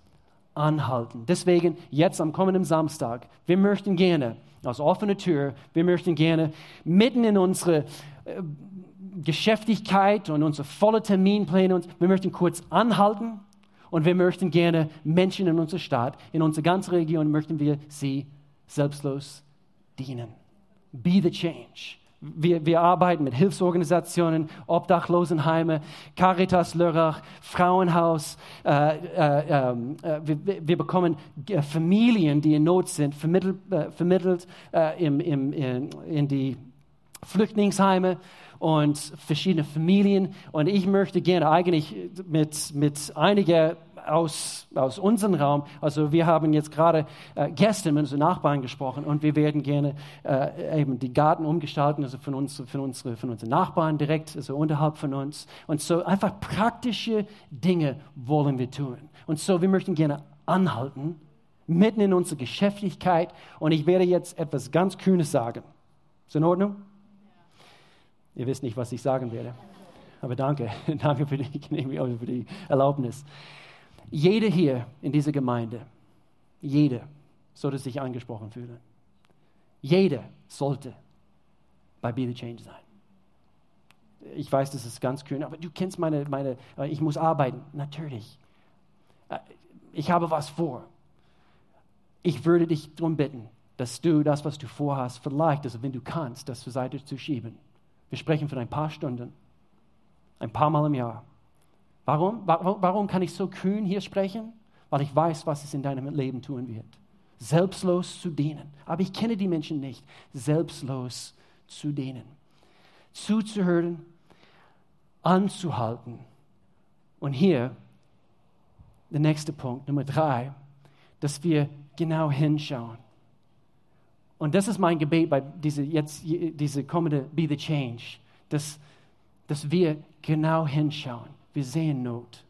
S1: anhalten. Deswegen jetzt am kommenden Samstag, wir möchten gerne aus offener Tür, wir möchten gerne mitten in unsere äh, Geschäftigkeit und unsere volle Terminpläne. Wir möchten kurz anhalten und wir möchten gerne Menschen in unserer Stadt, in unserer ganzen Region, möchten wir sie selbstlos dienen. Be the change. Wir, wir, arbeiten mit Hilfsorganisationen, Obdachlosenheime, Caritas Lörrach, Frauenhaus. Äh, äh, ähm, äh, wir, wir, bekommen äh, Familien, die in Not sind, vermittelt, äh, vermittelt äh, im, im, in, in die Flüchtlingsheime und verschiedene Familien. Und ich möchte gerne eigentlich mit, mit einigen aus, aus unserem Raum, also wir haben jetzt gerade äh, gestern mit unseren Nachbarn gesprochen und wir werden gerne äh, eben die Garten umgestalten, also von, uns, von, unsere, von unseren Nachbarn direkt, also unterhalb von uns. Und so einfach praktische Dinge wollen wir tun. Und so, wir möchten gerne anhalten, mitten in unserer Geschäftigkeit. Und ich werde jetzt etwas ganz Kühnes sagen. Ist in Ordnung? Ihr wisst nicht, was ich sagen werde. Aber danke, danke für die, für die Erlaubnis. Jeder hier in dieser Gemeinde, jeder sollte sich angesprochen fühlen. Jeder sollte bei Be the Change sein. Ich weiß, das ist ganz kühn, aber du kennst meine, meine äh, ich muss arbeiten. Natürlich. Äh, ich habe was vor. Ich würde dich darum bitten, dass du das, was du vorhast, vielleicht, also wenn du kannst, das zur Seite zu schieben wir sprechen von ein paar Stunden, ein paar Mal im Jahr. Warum? Warum kann ich so kühn hier sprechen? Weil ich weiß, was es in deinem Leben tun wird. Selbstlos zu dienen. Aber ich kenne die Menschen nicht. Selbstlos zu dienen. Zuzuhören, anzuhalten. Und hier der nächste Punkt, Nummer drei, dass wir genau hinschauen. Und das ist mein Gebet bei diese, jetzt, diese kommende Be the Change, dass, dass wir genau hinschauen. Wir sehen Not.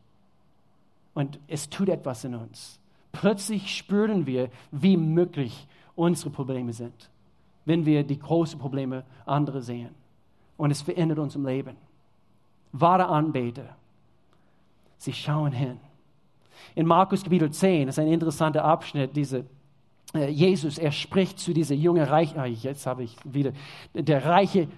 S1: Und es tut etwas in uns. Plötzlich spüren wir, wie möglich unsere Probleme sind, wenn wir die großen Probleme anderer sehen. Und es verändert uns im Leben. Wahre Anbeter, sie schauen hin. In Markus Kapitel 10 ist ein interessanter Abschnitt, diese äh, Jesus, er spricht zu dieser jungen Reich, ah, jetzt habe ich wieder, der reiche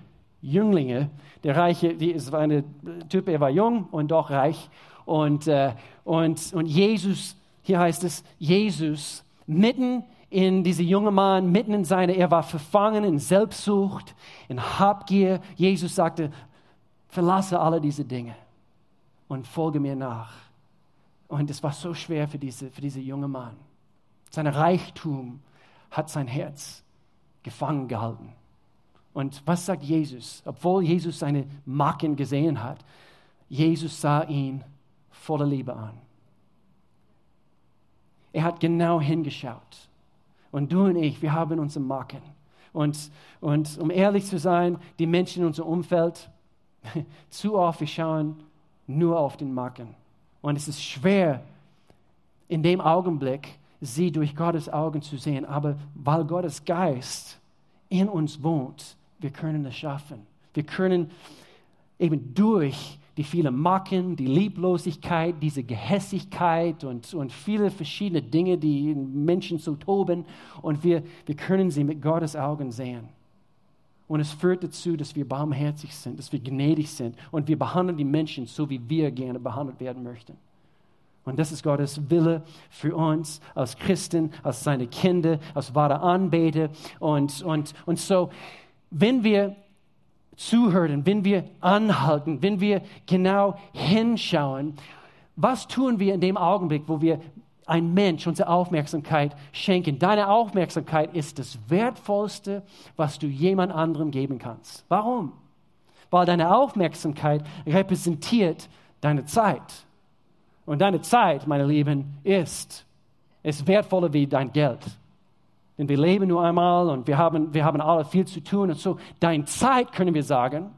S1: Jünglinge, der reiche, die, es war ein Typ, er war jung und doch reich. Und, äh, und, und Jesus, hier heißt es, Jesus, mitten in diese junge Mann, mitten in seine, er war verfangen in Selbstsucht, in Habgier. Jesus sagte, verlasse alle diese Dinge und folge mir nach. Und es war so schwer für diese, für diese junge Mann. Sein Reichtum hat sein Herz gefangen gehalten. Und was sagt Jesus? Obwohl Jesus seine Macken gesehen hat, Jesus sah ihn voller Liebe an. Er hat genau hingeschaut. Und du und ich, wir haben unsere Macken. Und, und um ehrlich zu sein, die Menschen in unserem Umfeld, Zu oft, wir schauen nur auf den Macken. Und es ist schwer, in dem Augenblick sie durch Gottes Augen zu sehen. Aber weil Gottes Geist in uns wohnt, wir können es schaffen. Wir können eben durch die vielen Macken, die Lieblosigkeit, diese Gehässigkeit und, und viele verschiedene Dinge, die Menschen so toben. Und wir, wir können sie mit Gottes Augen sehen. Und es führt dazu, dass wir barmherzig sind, dass wir gnädig sind und wir behandeln die Menschen so, wie wir gerne behandelt werden möchten. Und das ist Gottes Wille für uns als Christen, als seine Kinder, als wahre Anbeter. Und, und, und so, wenn wir zuhören, wenn wir anhalten, wenn wir genau hinschauen, was tun wir in dem Augenblick, wo wir ein Mensch unsere Aufmerksamkeit schenken? Deine Aufmerksamkeit ist das Wertvollste, was du jemand anderem geben kannst. Warum? Weil deine Aufmerksamkeit repräsentiert deine Zeit. Und deine Zeit, meine Lieben, ist, ist wertvoller wie dein Geld. Denn wir leben nur einmal und wir haben, wir haben alle viel zu tun. Und so, deine Zeit, können wir sagen,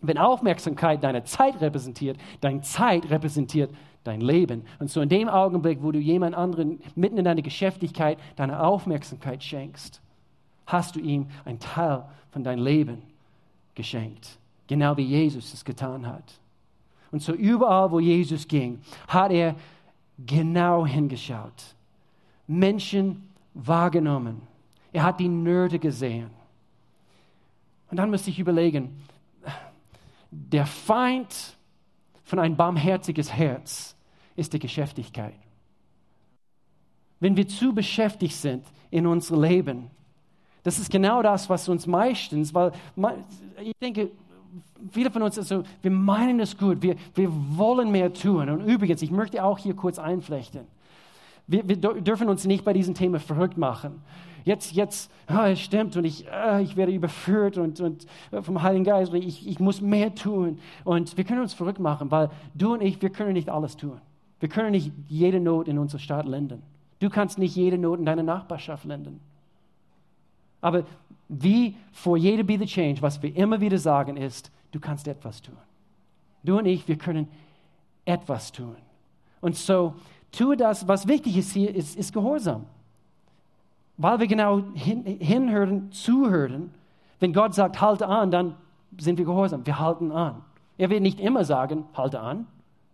S1: wenn Aufmerksamkeit deine Zeit repräsentiert, deine Zeit repräsentiert dein Leben. Und so in dem Augenblick, wo du jemand anderen mitten in deiner Geschäftigkeit deine Aufmerksamkeit schenkst, hast du ihm einen Teil von deinem Leben geschenkt. Genau wie Jesus es getan hat. Und so überall, wo Jesus ging, hat er genau hingeschaut. Menschen wahrgenommen. Er hat die Nöte gesehen. Und dann müsste ich überlegen, der Feind von ein barmherziges Herz ist die Geschäftigkeit. Wenn wir zu beschäftigt sind in unserem Leben, das ist genau das, was uns meistens, weil ich denke, viele von uns, also, wir meinen es gut, wir, wir wollen mehr tun. Und übrigens, ich möchte auch hier kurz einflechten. Wir, wir dürfen uns nicht bei diesem Thema verrückt machen. Jetzt, jetzt, ah, es stimmt und ich, ah, ich werde überführt und, und vom Heiligen Geist ich, ich muss mehr tun. Und wir können uns verrückt machen, weil du und ich, wir können nicht alles tun. Wir können nicht jede Not in unserer Stadt lenden. Du kannst nicht jede Not in deiner Nachbarschaft lenden. Aber wie vor jeder Be the Change, was wir immer wieder sagen, ist, du kannst etwas tun. Du und ich, wir können etwas tun. Und so tue das, was wichtig ist hier, ist, ist Gehorsam. Weil wir genau hin, hinhören, zuhören. Wenn Gott sagt, halte an, dann sind wir gehorsam. Wir halten an. Er wird nicht immer sagen, halte an.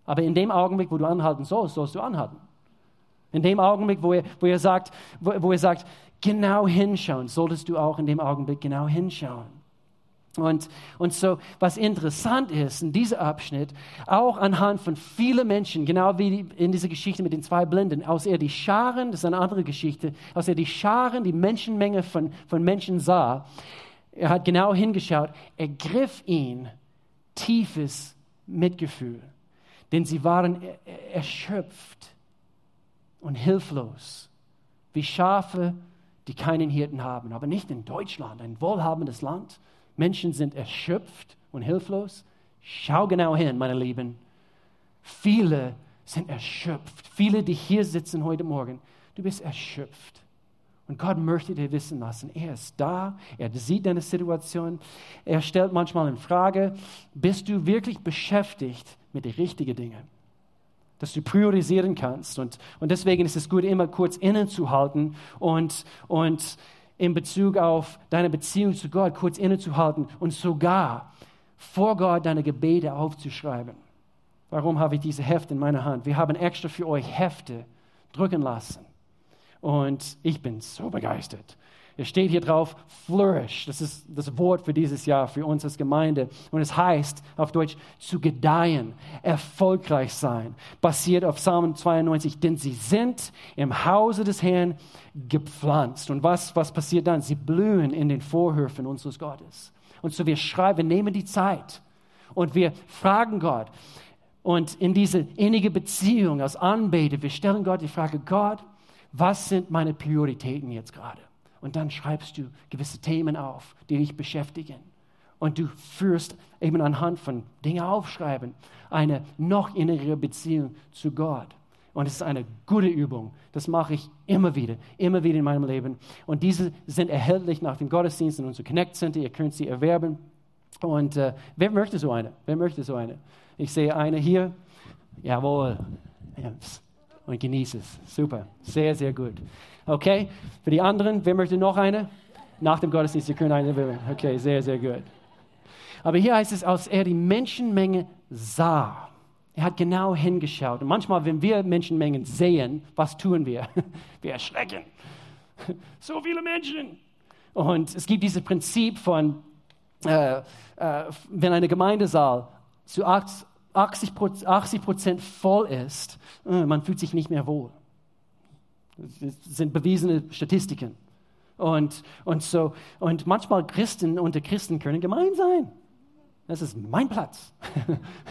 S1: Aber in dem Augenblick, wo du anhalten sollst, sollst du anhalten. In dem Augenblick, wo er, wo er, sagt, wo, wo er sagt, genau hinschauen, solltest du auch in dem Augenblick genau hinschauen. Und, und so, was interessant ist in diesem Abschnitt, auch anhand von vielen Menschen, genau wie in dieser Geschichte mit den zwei Blinden, aus er die Scharen, das ist eine andere Geschichte, aus er die Scharen, die Menschenmenge von, von Menschen sah, er hat genau hingeschaut, er griff ihn tiefes Mitgefühl, denn sie waren erschöpft und hilflos, wie Schafe, die keinen Hirten haben. Aber nicht in Deutschland, ein wohlhabendes Land. Menschen sind erschöpft und hilflos. Schau genau hin, meine Lieben. Viele sind erschöpft. Viele, die hier sitzen heute Morgen, du bist erschöpft. Und Gott möchte dir wissen lassen, er ist da, er sieht deine Situation, er stellt manchmal in Frage, bist du wirklich beschäftigt mit den richtigen Dingen? dass du priorisieren kannst. Und, und deswegen ist es gut, immer kurz innezuhalten und, und in Bezug auf deine Beziehung zu Gott kurz innezuhalten und sogar vor Gott deine Gebete aufzuschreiben. Warum habe ich diese Hefte in meiner Hand? Wir haben extra für euch Hefte drücken lassen. Und ich bin so begeistert. Es steht hier drauf, flourish. Das ist das Wort für dieses Jahr, für uns als Gemeinde. Und es heißt auf Deutsch, zu gedeihen, erfolgreich sein. Basiert auf Psalm 92, denn sie sind im Hause des Herrn gepflanzt. Und was, was passiert dann? Sie blühen in den Vorhöfen unseres Gottes. Und so wir schreiben, wir nehmen die Zeit und wir fragen Gott. Und in diese innige Beziehung als Anbeter, wir stellen Gott die Frage, Gott, was sind meine Prioritäten jetzt gerade? Und dann schreibst du gewisse Themen auf, die dich beschäftigen. Und du führst eben anhand von Dingen aufschreiben eine noch innere Beziehung zu Gott. Und es ist eine gute Übung. Das mache ich immer wieder, immer wieder in meinem Leben. Und diese sind erhältlich nach dem Gottesdienst in unserem Connect Center. Ihr könnt sie erwerben. Und äh, wer möchte so eine? Wer möchte so eine? Ich sehe eine hier. Jawohl. Und genieße es. Super. Sehr, sehr gut. Okay. Für die anderen, wer möchte noch eine? Nach dem Gottesdienst, Sie können eine. Okay, sehr, sehr gut. Aber hier heißt es, als er die Menschenmenge sah, er hat genau hingeschaut. Und manchmal, wenn wir Menschenmengen sehen, was tun wir? Wir erschrecken. So viele Menschen. Und es gibt dieses Prinzip von, äh, äh, wenn eine Gemeindesaal zu 80 Prozent voll ist, äh, man fühlt sich nicht mehr wohl. Das sind bewiesene Statistiken. Und, und, so, und manchmal Christen unter Christen können gemein sein. Das ist mein Platz.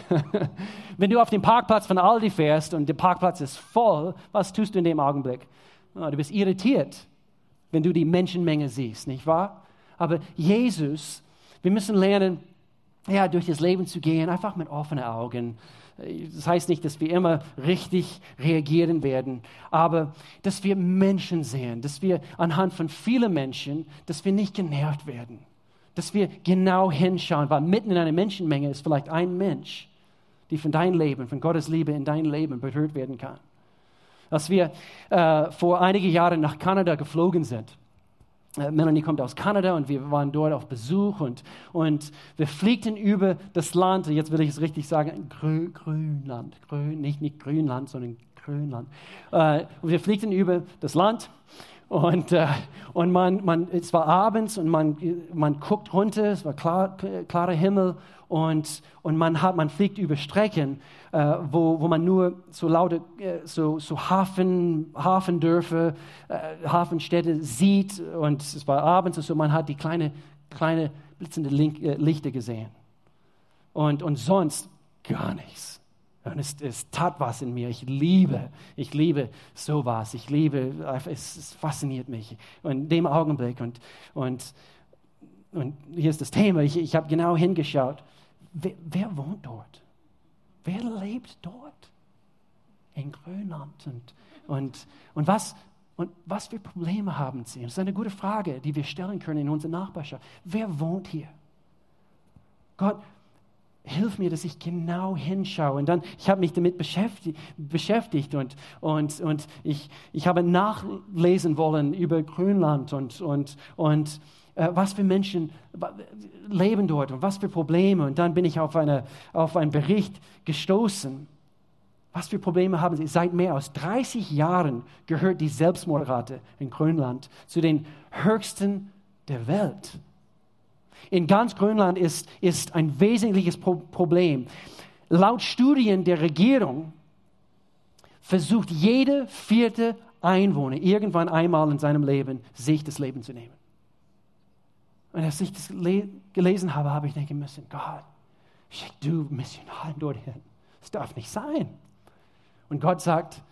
S1: Wenn du auf den Parkplatz von Aldi fährst und der Parkplatz ist voll, was tust du in dem Augenblick? Ah, du bist irritiert, wenn du die Menschenmenge siehst, nicht wahr? Aber Jesus, wir müssen lernen, ja, durch das Leben zu gehen, einfach mit offenen Augen. Das heißt nicht, dass wir immer richtig reagieren werden, aber dass wir Menschen sehen, dass wir anhand von vielen Menschen, dass wir nicht genervt werden dass wir genau hinschauen, weil mitten in einer Menschenmenge ist vielleicht ein Mensch, die von deinem Leben, von Gottes Liebe in dein Leben berührt werden kann. Als wir äh, vor einigen Jahren nach Kanada geflogen sind, Melanie kommt aus Kanada und wir waren dort auf Besuch und, und wir fliegten über das Land, jetzt will ich es richtig sagen, Grö, Grönland, Grön, nicht, nicht Grünland, sondern Grönland. Äh, und wir fliegten über das Land und, äh, und man, man, es war abends und man, man guckt runter, es war klar, klarer Himmel und, und man, hat, man fliegt über Strecken, äh, wo, wo man nur so laute äh, so, so Hafen, Hafendörfer, äh, Hafenstädte sieht und es war abends und so, man hat die kleine, kleine blitzende äh, Lichter gesehen. Und, und sonst gar nichts. Und es, es, tat was in mir. Ich liebe, ich liebe sowas. Ich liebe, es, es fasziniert mich. Und in dem Augenblick, und, und, und hier ist das Thema, ich, ich habe genau hingeschaut. Wer, wer, wohnt dort? Wer lebt dort? In Grönland. Und, und, und, was, und was für Probleme haben sie? Das ist eine gute Frage, die wir stellen können in unserer Nachbarschaft. Wer wohnt hier? Gott, hilf mir, dass ich genau hinschaue. Und dann, ich habe mich damit beschäftigt, beschäftigt und, und, und ich, ich habe nachlesen wollen über Grönland und, und, und was für Menschen leben dort und was für Probleme. Und dann bin ich auf, eine, auf einen Bericht gestoßen. Was für Probleme haben sie? Seit mehr als 30 Jahren gehört die Selbstmordrate in Grönland zu den höchsten der Welt in ganz Grönland ist, ist ein wesentliches Problem. Laut Studien der Regierung versucht jeder vierte Einwohner irgendwann einmal in seinem Leben, sich das Leben zu nehmen. Und als ich das gelesen habe, habe ich denken müssen, Gott, schick du Missionaren dorthin. Das darf nicht sein. Und Gott sagt,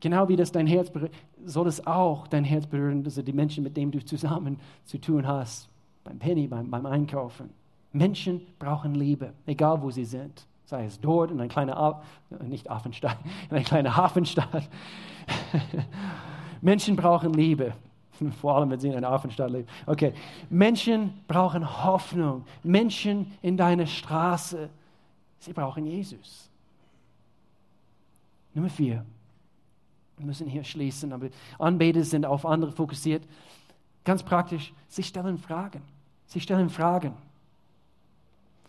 S1: genau wie das dein Herz berührt, soll es auch dein Herz berühren, dass die Menschen, mit denen du zusammen zu tun hast, beim Penny, beim, beim Einkaufen. Menschen brauchen Liebe, egal wo sie sind. Sei es dort in einer kleinen, äh, nicht Affenstadt, in einer kleinen Hafenstadt. Menschen brauchen Liebe. Vor allem, wenn sie in einer Hafenstadt leben. Okay. Menschen brauchen Hoffnung. Menschen in deiner Straße. Sie brauchen Jesus. Nummer vier. Wir müssen hier schließen, aber Anbeter sind auf andere fokussiert. Ganz praktisch, sie stellen Fragen. Sie stellen Fragen.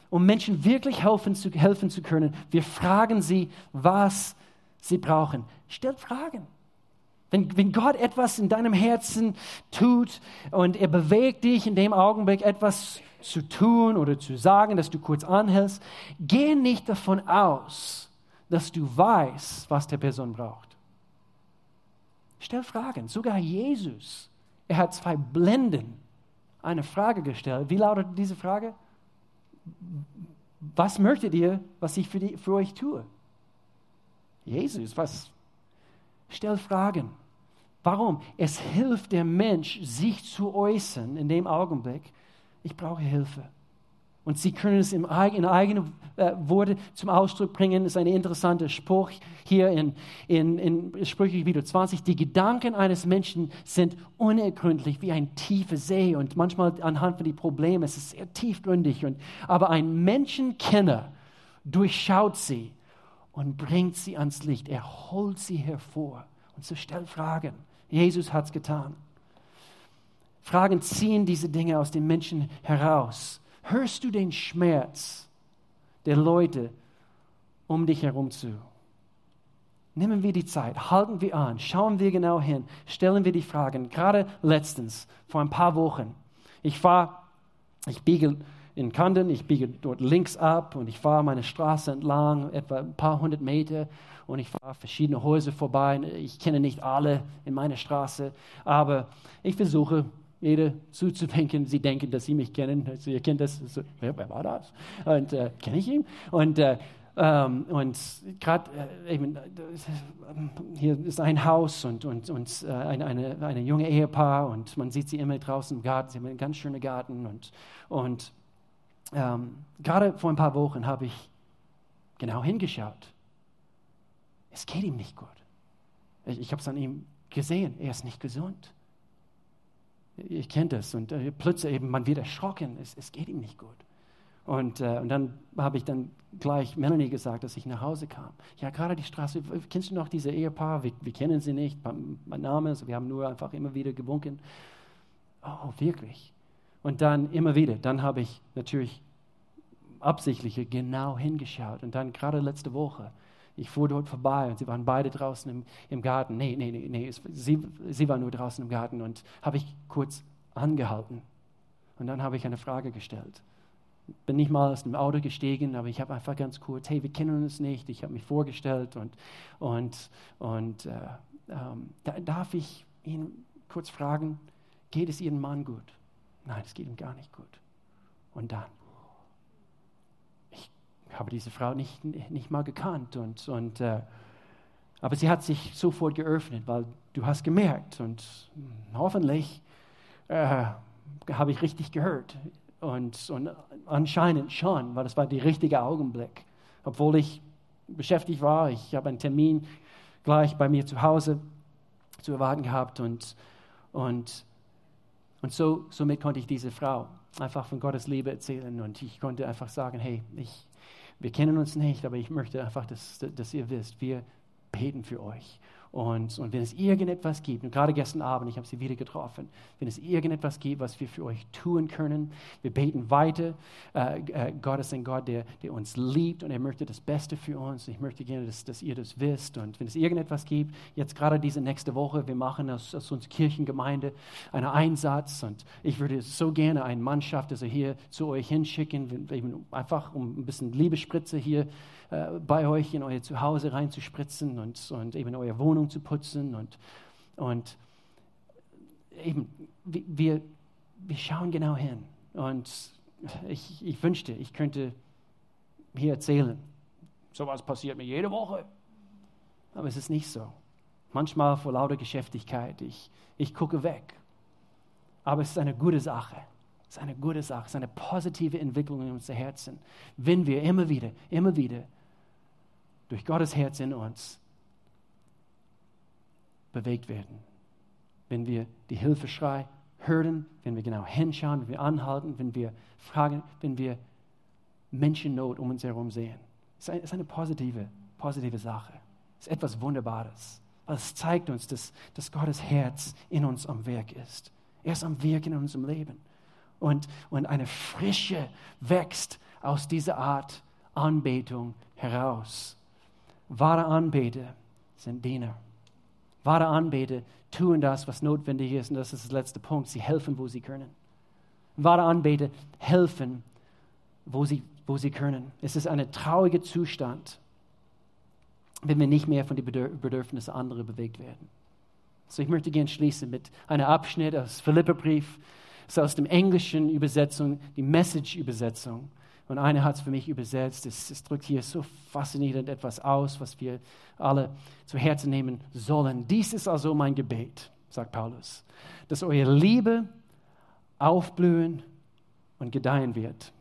S1: Um Menschen wirklich helfen zu, helfen zu können, wir fragen sie, was sie brauchen. Stellt Fragen. Wenn, wenn Gott etwas in deinem Herzen tut und er bewegt dich in dem Augenblick etwas zu tun oder zu sagen, dass du kurz anhältst, geh nicht davon aus, dass du weißt, was der Person braucht. Stell Fragen. Sogar Jesus er hat zwei Blenden eine Frage gestellt. Wie lautet diese Frage? Was möchtet ihr, was ich für, die, für euch tue? Jesus, was? Stell Fragen. Warum? Es hilft dem Mensch, sich zu äußern in dem Augenblick, ich brauche Hilfe. Und sie können es in eigenen äh, Worte zum Ausdruck bringen. Das ist ein interessanter Spruch hier in, in, in Sprüche Kapitel 20. Die Gedanken eines Menschen sind unergründlich wie ein tiefer See. Und manchmal anhand von den Problemen, es ist sehr tiefgründig. Und, aber ein Menschenkenner durchschaut sie und bringt sie ans Licht. Er holt sie hervor. Und so stellt Fragen. Jesus hat es getan. Fragen ziehen diese Dinge aus den Menschen heraus. Hörst du den Schmerz der Leute um dich herum zu? Nehmen wir die Zeit, halten wir an, schauen wir genau hin, stellen wir die Fragen. Gerade letztens, vor ein paar Wochen, ich fahre, ich biege in Kanden, ich biege dort links ab und ich fahre meine Straße entlang, etwa ein paar hundert Meter und ich fahre verschiedene Häuser vorbei. Ich kenne nicht alle in meiner Straße, aber ich versuche jeder zuzudenken, sie denken, dass sie mich kennen. Also ihr kennt das, so, wer, wer, war das? Und äh, kenne ich ihn? Und, äh, ähm, und gerade äh, hier ist ein Haus und, und, und äh, eine, eine, eine junge Ehepaar und man sieht sie immer draußen im Garten. Sie haben einen ganz schönen Garten und, und ähm, gerade vor ein paar Wochen habe ich genau hingeschaut. Es geht ihm nicht gut. Ich, ich habe es an ihm gesehen. Er ist nicht gesund. Ich kenne das. Und äh, plötzlich eben, man wird erschrocken. Es, es geht ihm nicht gut. Und, äh, und dann habe ich dann gleich Melanie gesagt, dass ich nach Hause kam. Ja, gerade die Straße, kennst du noch diese Ehepaar? Wir, wir kennen sie nicht, mein Name, also wir haben nur einfach immer wieder gewunken. Oh, wirklich? Und dann immer wieder, dann habe ich natürlich absichtlich genau hingeschaut. Und dann gerade letzte Woche, ich fuhr dort vorbei und sie waren beide draußen im, im Garten. Nee, nee, nee, nee, sie, sie war nur draußen im Garten und habe ich kurz angehalten. Und dann habe ich eine Frage gestellt. Bin nicht mal aus dem Auto gestiegen, aber ich habe einfach ganz kurz, hey, wir kennen uns nicht. Ich habe mich vorgestellt und, und, und äh, ähm, da, darf ich ihn kurz fragen, geht es Ihrem Mann gut? Nein, es geht ihm gar nicht gut. Und dann, habe diese Frau nicht, nicht mal gekannt. Und, und, äh, aber sie hat sich sofort geöffnet, weil du hast gemerkt und hoffentlich äh, habe ich richtig gehört. Und, und anscheinend schon, weil das war der richtige Augenblick. Obwohl ich beschäftigt war, ich habe einen Termin gleich bei mir zu Hause zu erwarten gehabt und, und, und so, somit konnte ich diese Frau einfach von Gottes Liebe erzählen und ich konnte einfach sagen, hey, ich, wir kennen uns nicht, aber ich möchte einfach, dass, dass ihr wisst, wir beten für euch. Und, und wenn es irgendetwas gibt, und gerade gestern Abend, ich habe sie wieder getroffen, wenn es irgendetwas gibt, was wir für euch tun können, wir beten weiter. Äh, äh, Gott ist ein Gott, der, der uns liebt und er möchte das Beste für uns. Ich möchte gerne, dass, dass ihr das wisst. Und wenn es irgendetwas gibt, jetzt gerade diese nächste Woche, wir machen aus, aus unserer Kirchengemeinde einen Einsatz und ich würde so gerne eine Mannschaft, also hier zu euch hinschicken, einfach um ein bisschen Liebespritze hier äh, bei euch in euer Zuhause reinzuspritzen und, und eben eure Wohnung zu putzen. Und, und eben, wir, wir schauen genau hin. Und ich, ich wünschte, ich könnte hier erzählen, sowas passiert mir jede Woche. Aber es ist nicht so. Manchmal vor lauter Geschäftigkeit, ich, ich gucke weg. Aber es ist eine gute Sache. Ist eine gute Sache, ist eine positive Entwicklung in unser Herzen, wenn wir immer wieder, immer wieder durch Gottes Herz in uns bewegt werden. Wenn wir die Hilfeschrei hören, wenn wir genau hinschauen, wenn wir anhalten, wenn wir fragen, wenn wir Menschennot um uns herum sehen. Es ist eine positive, positive Sache. Es ist etwas Wunderbares. Es zeigt uns, dass, dass Gottes Herz in uns am Werk ist. Er ist am Werk in unserem Leben. Und, und eine Frische wächst aus dieser Art Anbetung heraus. Wahre Anbeter sind Diener. Wahre Anbeter tun das, was notwendig ist, und das ist der letzte Punkt. Sie helfen, wo sie können. Wahre Anbeter helfen, wo sie, wo sie können. Es ist ein trauriger Zustand, wenn wir nicht mehr von den Bedürfnissen anderer bewegt werden. So, ich möchte gerne schließen mit einem Abschnitt aus Philipperbrief. Ist aus der englischen Übersetzung, die Message-Übersetzung. Und einer hat es für mich übersetzt. Es, es, drückt hier so faszinierend etwas aus, was wir alle zu Herzen nehmen sollen. Dies ist also mein Gebet, sagt Paulus, dass eure Liebe aufblühen und gedeihen wird.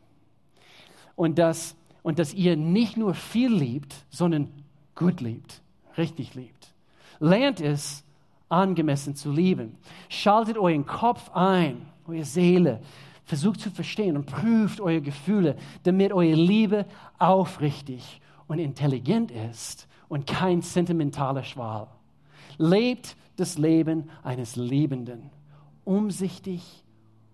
S1: und dass, und dass ihr nicht nur viel liebt, sondern gut liebt, richtig liebt. Lernt es, angemessen zu lieben. Schaltet euren Kopf ein, eure Seele, versucht zu verstehen und prüft eure Gefühle, damit eure Liebe aufrichtig und intelligent ist und kein sentimentaler Schwal. Lebt das Leben eines Liebenden, umsichtig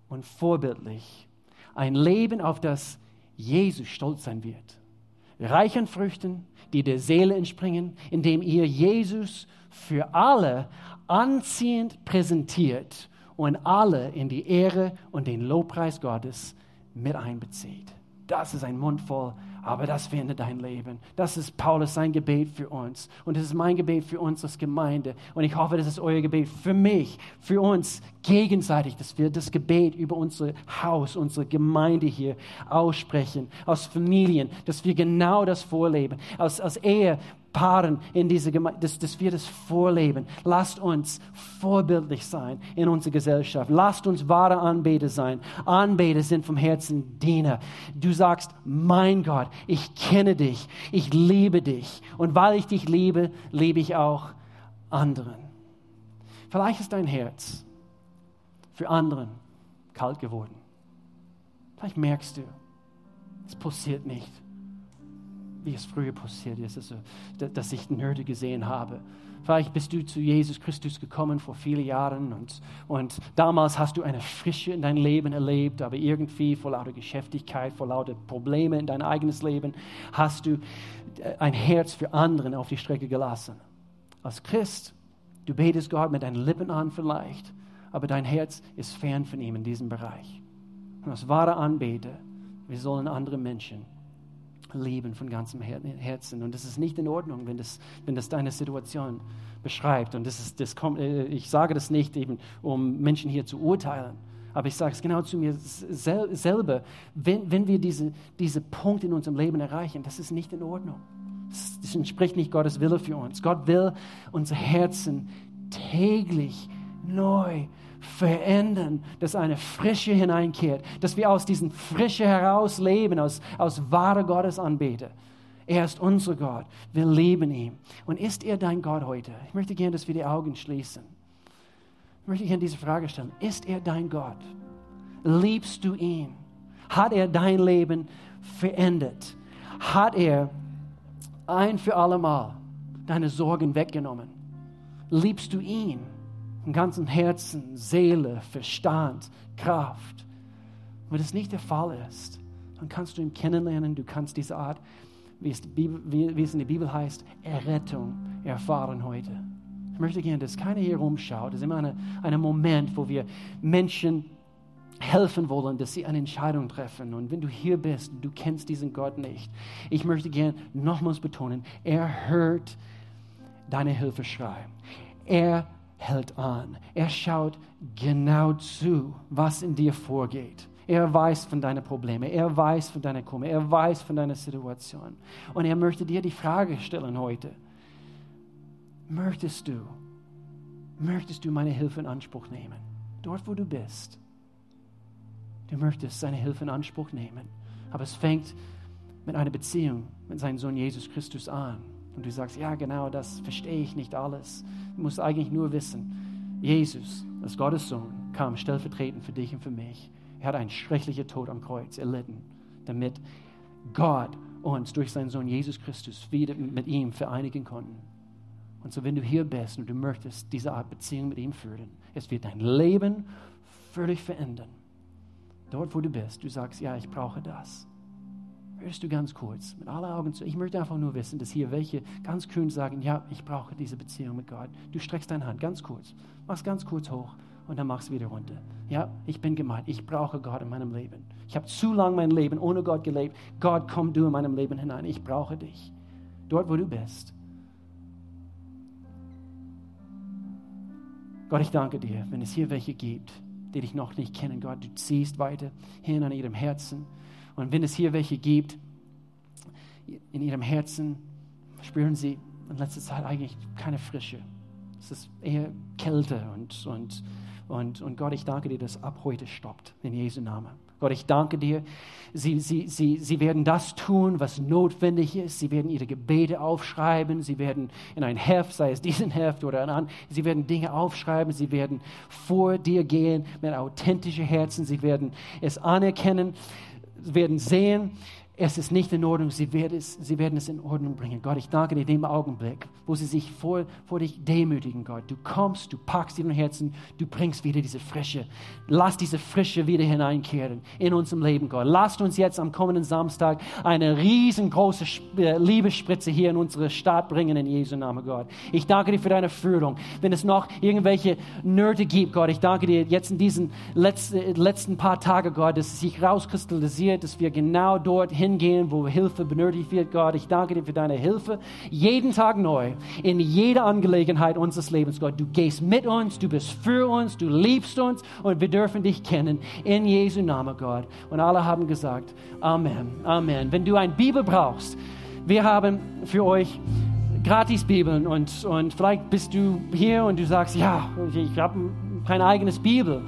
S1: und vorbildlich. Ein Leben, auf das Jesus stolz sein wird. Reich an Früchten, die der Seele entspringen, indem ihr Jesus für alle anziehend präsentiert und alle in die Ehre und den Lobpreis Gottes mit einbezieht. Das ist ein Mund voll aber das verändert dein Leben. Das ist Paulus sein Gebet für uns. Und das ist mein Gebet für uns als Gemeinde. Und ich hoffe, das ist euer Gebet für mich, für uns gegenseitig, dass wir das Gebet über unser Haus, unsere Gemeinde hier aussprechen, aus Familien, dass wir genau das vorleben, aus, aus Ehe, Paaren in dieser Gemeinde, dass, dass wir das vorleben. Lasst uns vorbildlich sein in unserer Gesellschaft. Lasst uns wahre Anbeter sein. Anbeter sind vom Herzen Diener. Du sagst, mein Gott, ich kenne dich, ich liebe dich. Und weil ich dich liebe, liebe ich auch anderen. Vielleicht ist dein Herz für anderen kalt geworden. Vielleicht merkst du, es passiert nicht wie es früher passiert ist, also, dass ich Nöte gesehen habe. Vielleicht bist du zu Jesus Christus gekommen vor vielen Jahren und, und damals hast du eine Frische in dein Leben erlebt, aber irgendwie vor lauter Geschäftigkeit, vor lauter Probleme in dein eigenes Leben hast du äh, ein Herz für anderen auf die Strecke gelassen. Als Christ, du betest Gott mit deinen Lippen an vielleicht, aber dein Herz ist fern von ihm in diesem Bereich. Und als wahre Anbeter, wir sollen andere Menschen lieben von ganzem Herzen. Und das ist nicht in Ordnung, wenn das, wenn das deine Situation beschreibt. Und das ist, das kommt, äh, ich sage das nicht eben, um Menschen hier zu urteilen. Aber ich sage es genau zu mir selber, wenn, wenn wir diese, diese Punkt in unserem Leben erreichen, das ist nicht in Ordnung. Das, das entspricht nicht Gottes Wille für uns. Gott will unser Herzen täglich neu verändern, dass eine Frische hineinkehrt, dass wir aus diesen Frische heraus leben, aus, aus wahre Gottesanbeter. Er ist unser Gott. Wir lieben ihn. Und ist er dein Gott heute? Ich möchte gerne, dass wir die Augen schließen. Ich möchte gerne diese Frage stellen. Ist er dein Gott? Liebst du ihn? Hat er dein Leben verändert? Hat er ein für allemal deine Sorgen weggenommen? Liebst du ihn? Im ganzen Herzen, Seele, Verstand, Kraft. wenn das nicht der Fall ist, dann kannst du ihn kennenlernen, du kannst diese Art, wie es, Bibel, wie, es in der Bibel heißt, Errettung erfahren heute. Ich möchte gerne, dass keiner hier rumschaut. Das ist immer ein Moment, wo wir Menschen helfen wollen, dass sie eine Entscheidung treffen. Und wenn du hier bist, du kennst diesen Gott nicht. Ich möchte gerne nochmals betonen, er hört deine Hilfeschrei. Er hält an. Er schaut genau zu, was in dir vorgeht. Er weiß von deinen Problemen, er weiß von deiner Kummer, er weiß von deiner Situation. Und er möchte dir die Frage stellen heute. Möchtest du, möchtest du meine Hilfe in Anspruch nehmen? Dort, wo du bist. Du möchtest seine Hilfe in Anspruch nehmen. Aber es fängt mit einer Beziehung mit seinem Sohn Jesus Christus an. Und du sagst, ja genau, das verstehe ich nicht alles. Du musst eigentlich nur wissen, Jesus, als Gottes Sohn, kam stellvertretend für dich und für mich. Er hat einen schrecklichen Tod am Kreuz erlitten, damit Gott uns durch seinen Sohn Jesus Christus wieder mit ihm vereinigen konnten. Und so, wenn du hier bist und du möchtest diese Art Beziehung mit ihm führen, es wird dein Leben völlig verändern. Dort, wo du bist, du sagst, ja, ich brauche das. Hörst du ganz kurz, mit aller Augen zu. Ich möchte einfach nur wissen, dass hier welche ganz kühn sagen, ja, ich brauche diese Beziehung mit Gott. Du streckst deine Hand ganz kurz, machst ganz kurz hoch und dann machst wieder runter. Ja, ich bin gemeint, ich brauche Gott in meinem Leben. Ich habe zu lange mein Leben ohne Gott gelebt. Gott, komm du in meinem Leben hinein. Ich brauche dich. Dort, wo du bist. Gott, ich danke dir, wenn es hier welche gibt, die dich noch nicht kennen. Gott, du ziehst weiter hin an ihrem Herzen. Und wenn es hier welche gibt, in ihrem Herzen spüren sie in letzter Zeit eigentlich keine Frische. Es ist eher Kälte und, und, und, und Gott, ich danke dir, dass ab heute stoppt, in Jesu Namen. Gott, ich danke dir, sie, sie, sie, sie werden das tun, was notwendig ist. Sie werden ihre Gebete aufschreiben. Sie werden in ein Heft, sei es diesen Heft oder ein anderes, sie werden Dinge aufschreiben. Sie werden vor dir gehen mit authentischen Herzen. Sie werden es anerkennen, werden sehen, es ist nicht in Ordnung, sie werden, es, sie werden es in Ordnung bringen. Gott, ich danke dir in dem Augenblick, wo sie sich vor, vor dich demütigen, Gott. Du kommst, du packst ihren Herzen, du bringst wieder diese Frische. Lass diese Frische wieder hineinkehren in unserem Leben, Gott. Lasst uns jetzt am kommenden Samstag eine riesengroße äh, Liebesspritze hier in unsere Stadt bringen, in Jesu Namen, Gott. Ich danke dir für deine Führung. Wenn es noch irgendwelche Nöte gibt, Gott, ich danke dir jetzt in diesen letzten, letzten paar Tagen, Gott, dass es sich rauskristallisiert, dass wir genau dort hin hingehen, wo Hilfe benötigt wird, Gott. Ich danke dir für deine Hilfe. Jeden Tag neu, in jeder Angelegenheit unseres Lebens, Gott. Du gehst mit uns, du bist für uns, du liebst uns und wir dürfen dich kennen. In Jesu Namen, Gott. Und alle haben gesagt, Amen, Amen. Wenn du eine Bibel brauchst, wir haben für euch gratis Bibeln und, und vielleicht bist du hier und du sagst, ja, ich habe kein eigenes Bibel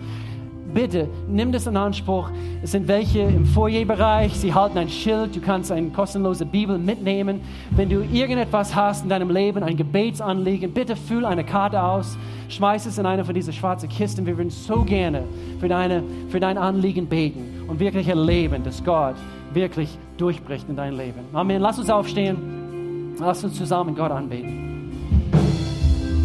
S1: bitte nimm das in Anspruch. Es sind welche im Foyerbereich, sie halten ein Schild, du kannst eine kostenlose Bibel mitnehmen. Wenn du irgendetwas hast in deinem Leben, ein Gebetsanliegen, bitte füll eine Karte aus, schmeiß es in eine von diesen schwarzen Kisten. Wir würden so gerne für, deine, für dein Anliegen beten und wirklich erleben, dass Gott wirklich durchbricht in dein Leben. Amen. Lass uns aufstehen. Lass uns zusammen Gott anbeten.